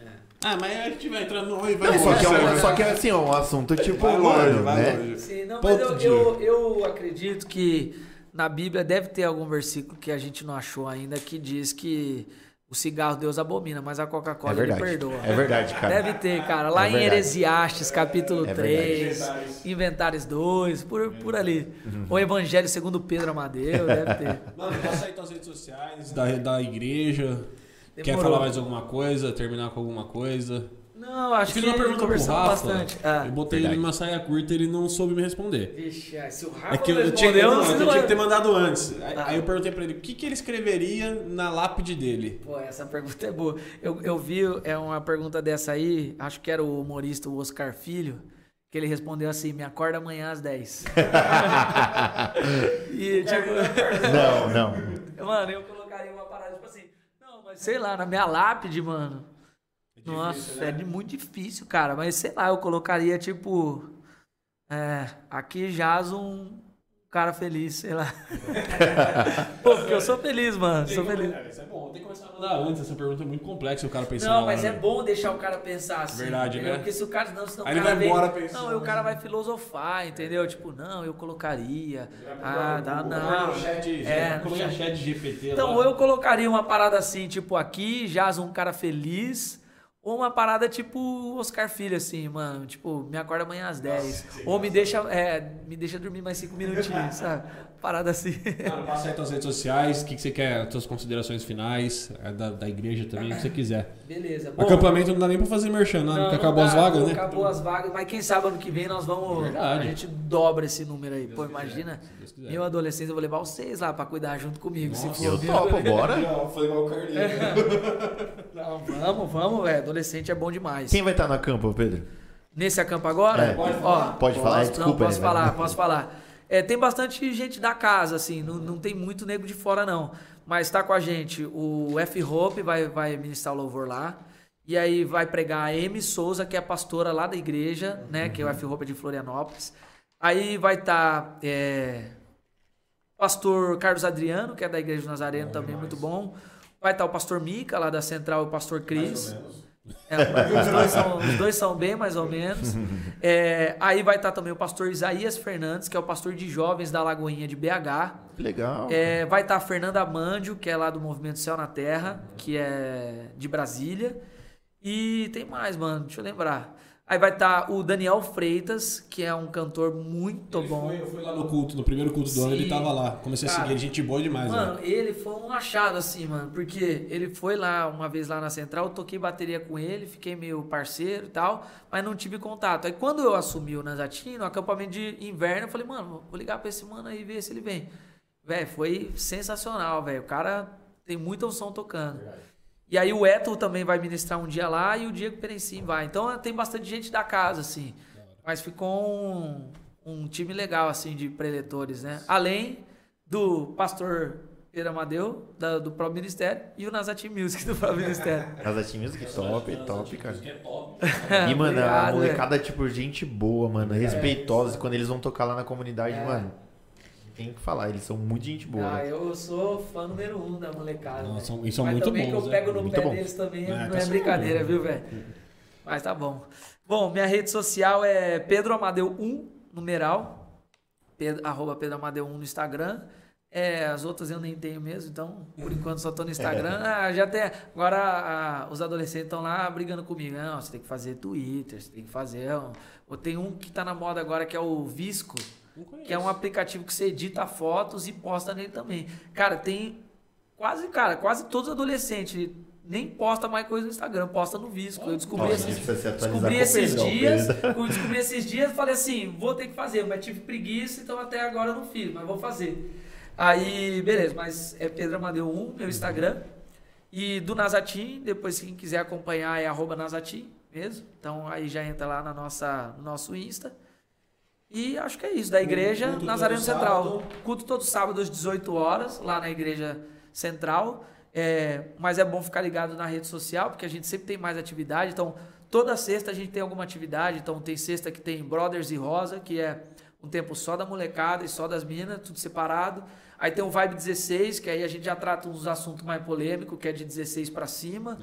Ah, mas a gente vai entrar no e vai não, só, que é um, só que é assim, é um assunto tipo vai longe, vai né? Longe. Sim, não, mas eu, eu, eu, acredito que na Bíblia deve ter algum versículo que a gente não achou ainda que diz que o cigarro Deus abomina, mas a Coca-Cola é ele perdoa. É verdade, cara. Deve ter, cara. Lá é em Heresiastes, capítulo é 3, Inventários 2, por, por ali. Uhum. O Evangelho segundo Pedro Amadeu, deve ter. Mano, passa aí tuas redes sociais, da, da igreja. Demorou. Quer falar mais alguma coisa? Terminar com alguma coisa? Não, acho que. Uma pergunta pro Rafa. Bastante. Ah, eu botei verdade. ele numa saia curta e ele não soube me responder. Vixe, se o Rafa é que eu, eu tinha, não, eu tinha que ter mandado antes. Ah. Aí eu perguntei pra ele o que, que ele escreveria na lápide dele. Pô, essa pergunta é boa. Eu, eu vi é uma pergunta dessa aí, acho que era o humorista o Oscar Filho. Que ele respondeu assim: me acorda amanhã às 10. [LAUGHS] e, tipo... Não, não. Mano, eu colocaria uma parada, tipo assim, mas sei lá, na minha lápide, mano. É difícil, nossa, né? é muito difícil, cara. Mas sei lá, eu colocaria tipo. É, aqui jaz um cara feliz, sei lá. [LAUGHS] Pô, porque eu sou feliz, mano. Tem sou feliz. É, isso é bom. Tem que começar a mandar antes. Essa pergunta é muito complexa o cara pensar. Não, mas é bom deixar o cara pensar assim. Verdade, entendeu? né? Porque se o cara. Não, senão Aí o cara ele vai embora vem, pensando. Não, o cara vai filosofar, entendeu? Tipo, não, eu colocaria. Ah, dá, não. Chat, é, como é chat GPT Então, lá. eu colocaria uma parada assim, tipo, aqui jaz um cara feliz ou uma parada tipo Oscar Filho, assim, mano. Tipo, me acorda amanhã às 10. Nossa, Ou me deixa, é, me deixa dormir mais 5 minutinhos, sabe? Parada assim. Mano, passa aí tuas redes sociais, o que, que você quer, tuas considerações finais, é da, da igreja também, o que você quiser. Beleza. Bom, Acampamento não dá nem pra fazer merchan, não, porque acabou dá, as vagas, né? Acabou as vagas, mas quem sabe ano que vem nós vamos. Verdade. A gente dobra esse número aí. Pô, imagina. Eu, adolescente, eu vou levar vocês lá pra cuidar junto comigo. Nossa, se for. Eu topo, bora. Foi igual o Carlinhos. [LAUGHS] Não, vamos, vamos, velho. Adolescente é bom demais. Quem vai estar no acampo, Pedro? Nesse acampo agora? É. Pode falar. Ó, pode falar, posso, desculpa. Não, posso aí, falar, posso falar. É, tem bastante gente da casa, assim, não, não tem muito nego de fora, não. Mas tá com a gente o F. Hope, vai, vai ministrar o louvor lá. E aí vai pregar a Amy Souza, que é a pastora lá da igreja, né? Que é o F. Hope de Florianópolis. Aí vai estar tá, é, pastor Carlos Adriano, que é da igreja do Nazareno, bom também demais. muito bom. Vai estar tá o pastor Mica, lá da Central, e o pastor Cris. É, os, dois são, os, dois são, bem mais ou menos. É, aí vai estar também o pastor Isaías Fernandes, que é o pastor de jovens da Lagoinha de BH. Legal. É, vai estar a Fernanda Mandio, que é lá do Movimento Céu na Terra, que é de Brasília. E tem mais, mano, deixa eu lembrar. Aí vai estar tá o Daniel Freitas, que é um cantor muito ele bom. Foi, eu fui lá no culto, no primeiro culto do ano, ele tava lá. Comecei Cara, a seguir ele, gente boa demais, Mano, né? ele foi um achado, assim, mano. Porque ele foi lá, uma vez lá na central, eu toquei bateria com ele, fiquei meio parceiro e tal, mas não tive contato. Aí quando eu assumi o Nazatinho, no acampamento de inverno, eu falei, mano, vou ligar pra esse mano aí e ver se ele vem. Velho, foi sensacional, velho. O cara tem muita unção tocando. Verdade. E aí o Eto também vai ministrar um dia lá e o Diego Perencim vai. Então tem bastante gente da casa, assim. Mas ficou um, um time legal, assim, de preletores, né? Além do pastor Pedro Amadeu, da, do próprio Ministério, e o Nazati Music do próprio Ministério. [LAUGHS] Nazati Music, top, top, cara. E, mano, Obrigado, a molecada, é. tipo, gente boa, mano, respeitosa. Quando eles vão tocar lá na comunidade, é. mano, tem que falar, eles são muito gente boa. Ah, eu sou fã número um da molecada. Não, são, e são Mas muito também bons. que eu pego no muito pé bom. deles também é, não tá é brincadeira, viu, velho? Mas tá bom. Bom, minha rede social é Pedro Amadeu 1, numeral. Pedro, arroba Pedro Amadeu 1 no Instagram. É, as outras eu nem tenho mesmo, então por enquanto só tô no Instagram. [LAUGHS] Ah, já até. Agora ah, os adolescentes estão lá brigando comigo. Não, você tem que fazer Twitter, você tem que fazer. Ou tem um que tá na moda agora que é o Visco, que é um aplicativo que você edita fotos e posta nele também. Cara, tem quase, cara, quase todos os adolescentes nem posta mais coisa no Instagram, posta no Visco. Eu descobri, Nossa, esses, descobri esses dias, eu descobri esses dias, falei assim, vou ter que fazer, mas tive preguiça, então até agora eu não fiz, mas vou fazer. Aí, beleza, mas é Pedro Amadeu 1, meu Instagram. E do Nazatim, depois quem quiser acompanhar é arroba Nazatim mesmo. Então aí já entra lá na nossa, no nosso Insta. E acho que é isso, da igreja Culto Nazareno Central. sábado. Culto todo sábado às 18 horas, lá na igreja central. É, mas é bom ficar ligado na rede social, porque a gente sempre tem mais atividade. Então, toda sexta a gente tem alguma atividade. Então, tem sexta que tem Brothers e Rosa, que é um tempo só da molecada e só das minas, tudo separado. Aí tem o Vibe 16, que aí a gente já trata uns assuntos mais polêmicos, que é de 16 para cima.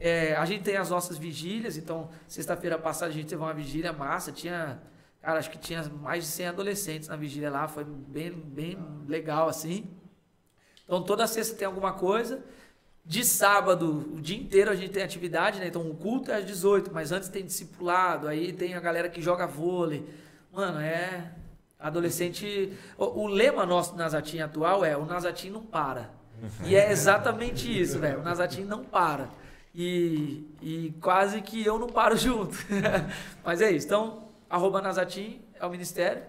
É, a gente tem as nossas vigílias, então, sexta-feira passada a gente teve uma vigília massa, tinha, cara, acho que tinha mais de 100 adolescentes na vigília lá, foi bem, bem legal, assim. Então, toda sexta tem alguma coisa. De sábado, o dia inteiro a gente tem atividade, né? Então, o culto é às 18, mas antes tem discipulado, aí tem a galera que joga vôlei. Mano, é... Adolescente... O, o lema nosso do Nazatim atual é o Nazatim não para. E é exatamente isso, velho. O Nazatim não para. E, e quase que eu não paro junto. [LAUGHS] Mas é isso. Então, arroba Nazatim é o ministério.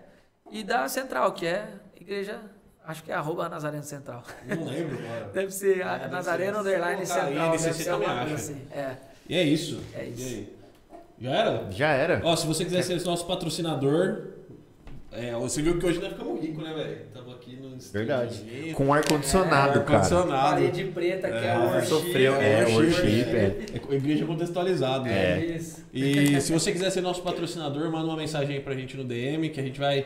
E da Central, que é igreja, acho que é arroba Nazareno Central. Não lembro, cara. [LAUGHS] Deve ser É, a deve Nazareno ser- Underline aí, Central. Deve você ser alguma coisa assim. É. E é isso. É isso. E aí? Já era? Já era. Ó, se você quiser ser nosso patrocinador, é, você viu que hoje nós ficamos ricos, né, velho? Verdade. Com ar-condicionado, cara. ar-condicionado. Parede preta, que é, É, o worship. sofreu, é, worship, é. É igreja contextualizada. É né? isso. E se você quiser ser nosso patrocinador, manda uma mensagem aí pra gente no DM que a gente vai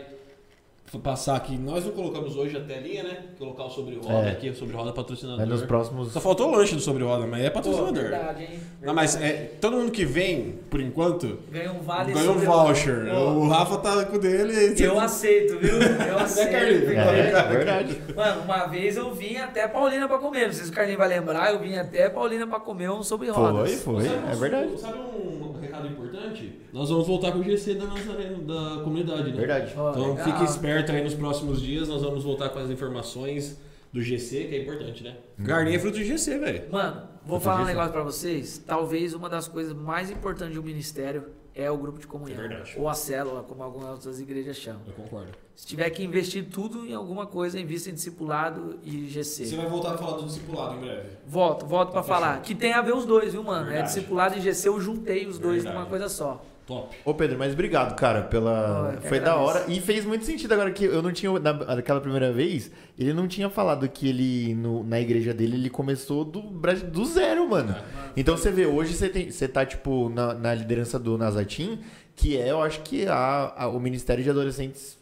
passar aqui. Nós não colocamos hoje a telinha, né? Colocar o sobre roda É. aqui, o sobre roda patrocinador. Mas nos próximos. Só faltou o lanche do sobre roda, mas é Pô, patrocinador. verdade, hein? Não, mas Verdade. é, todo mundo que vem, por enquanto, Ganha um vale ganhou um voucher. Pô, O Rafa tá com o dele. Eu aceito, viu? Eu [LAUGHS] aceito. Carlinhos? É, é verdade. Mano, uma vez eu vim até Paulina pra comer. Não sei se o Carlinhos vai lembrar, eu vim até Paulina pra comer um sobre rodas. Foi, foi. Sabe um- É verdade. Sabe um recado importante? Nós vamos voltar com o GC da Nazareno, da comunidade, né? Verdade. Ó, Então legal. fique esperto aí nos próximos dias, nós vamos voltar com as informações do GC, que é importante, né? Garninha é fruto de GC, velho. Mano, vou Você falar um negócio pra vocês. Talvez uma das coisas mais importantes de um ministério é o grupo de comunhão. É verdade. ou a célula, como algumas outras igrejas chamam. Eu concordo. Se tiver que investir tudo em alguma coisa, invista em discipulado e GC. Você vai voltar a falar do discipulado em breve. Volto, volto pra Tá fechado. falar. Que tem a ver os dois, viu, mano? É Verdade. discipulado e GC, eu juntei os dois Verdade. numa coisa só. Top. Ô Pedro, mas obrigado, cara, pela. Que Foi da hora. E fez muito sentido agora que eu não tinha. na- Naquela primeira vez, ele não tinha falado que ele, no- na igreja dele, ele começou do, do zero, mano. Então você vê, hoje você, tem, você tá, tipo, na, na liderança do Nazatim, que é, eu acho que a, a- o Ministério de Adolescentes,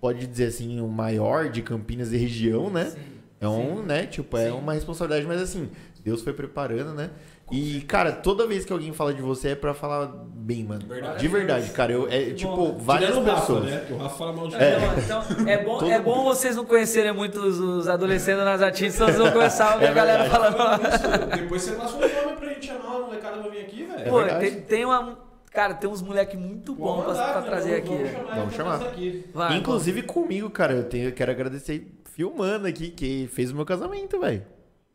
pode dizer assim, o maior de Campinas e região, né? Sim. É um, Sim. né? Tipo, é Sim. uma responsabilidade, mas assim, Deus foi preparando, né? E, cara, toda vez que alguém fala de você é pra falar bem, mano. Verdade. De verdade, cara. Eu, é, tipo, bom. várias o Rafa, pessoas. né? O Rafa fala mal de É. Então, é, bom, Todo é bom vocês não conhecerem muito os, os adolescentes nas vocês vão começar a ver É a galera verdade. falando. Depois você passa um nome pra gente chamar, o molecada vai vir aqui, velho. Pô, verdade. tem, tem uma. Cara, tem uns moleques muito bons pra, pra trazer aqui. Vamos chamar, Vamos chamar. trazer aqui. Vai, Inclusive comigo, cara. Eu, tenho, eu quero agradecer filmando aqui, que fez o meu casamento, velho.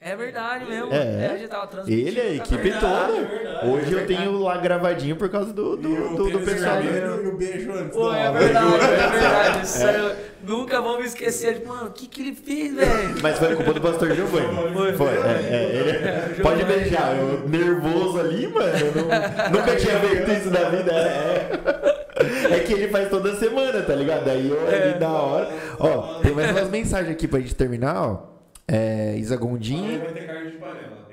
É verdade mesmo. É. a gente tava transmitindo. Ele, a tá equipe verdade. toda. verdade, Hoje é eu tenho lá gravadinho por causa do, do, E o do, do pessoal. E o beijo antes Pô, é verdade, é [LAUGHS] verdade. Eu nunca vou me esquecer. Tipo, mano, o que que ele fez, velho? Mas foi culpa do pastor Giovanni. Foi. Foi. É, é, ele, pode beijar. Eu nervoso ali, mano. Eu não- nunca tinha feito isso na vida. É. É que ele faz toda semana, tá ligado? Aí eu É. ali da hora. Ó, tem mais umas mensagens aqui pra gente terminar, ó. É, Isa Gondim. Vai ter carne de panela.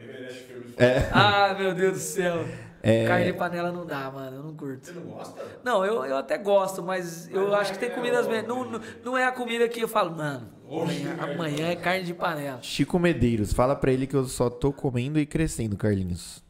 É, Ah, meu Deus do céu. É. Carne de panela não dá, mano. Eu não curto. Você não gosta? Não, eu, eu até gosto, mas eu acho que tem comidas mesmo. Não, não, não é a comida que eu falo, mano, amanhã, amanhã é carne de panela. Chico Medeiros, fala pra ele que eu só tô comendo e crescendo, Carlinhos.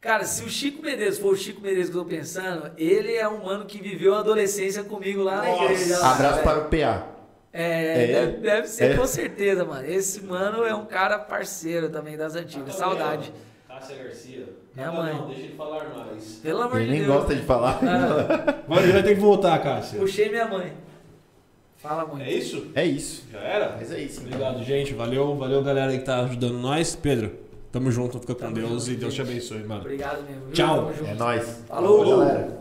Cara, se o Chico Medeiros for o Chico Medeiros que eu tô pensando, ele é um mano que viveu a adolescência comigo lá na Nossa. igreja. lá, Abraço velho. para o PA. É, é, deve, deve ser é. com certeza, mano. Esse mano é um cara parceiro também das antigas. Ah, Saudade. Cássia Garcia. Minha mãe. Não, deixa ele falar mais. Pelo amor ele de Deus. nem gosta de falar. Ah. [LAUGHS] Mas vai ter que voltar, Cássia. Puxei minha mãe. Fala muito. É isso? É isso. Já era? Mas é isso. Obrigado, então. gente. Valeu, valeu galera aí que tá ajudando nós. Pedro, tamo junto, fica com Tamo Deus junto, e Deus gente. te abençoe, mano. Obrigado mesmo. viu? Tchau. É nóis. Falou, galera.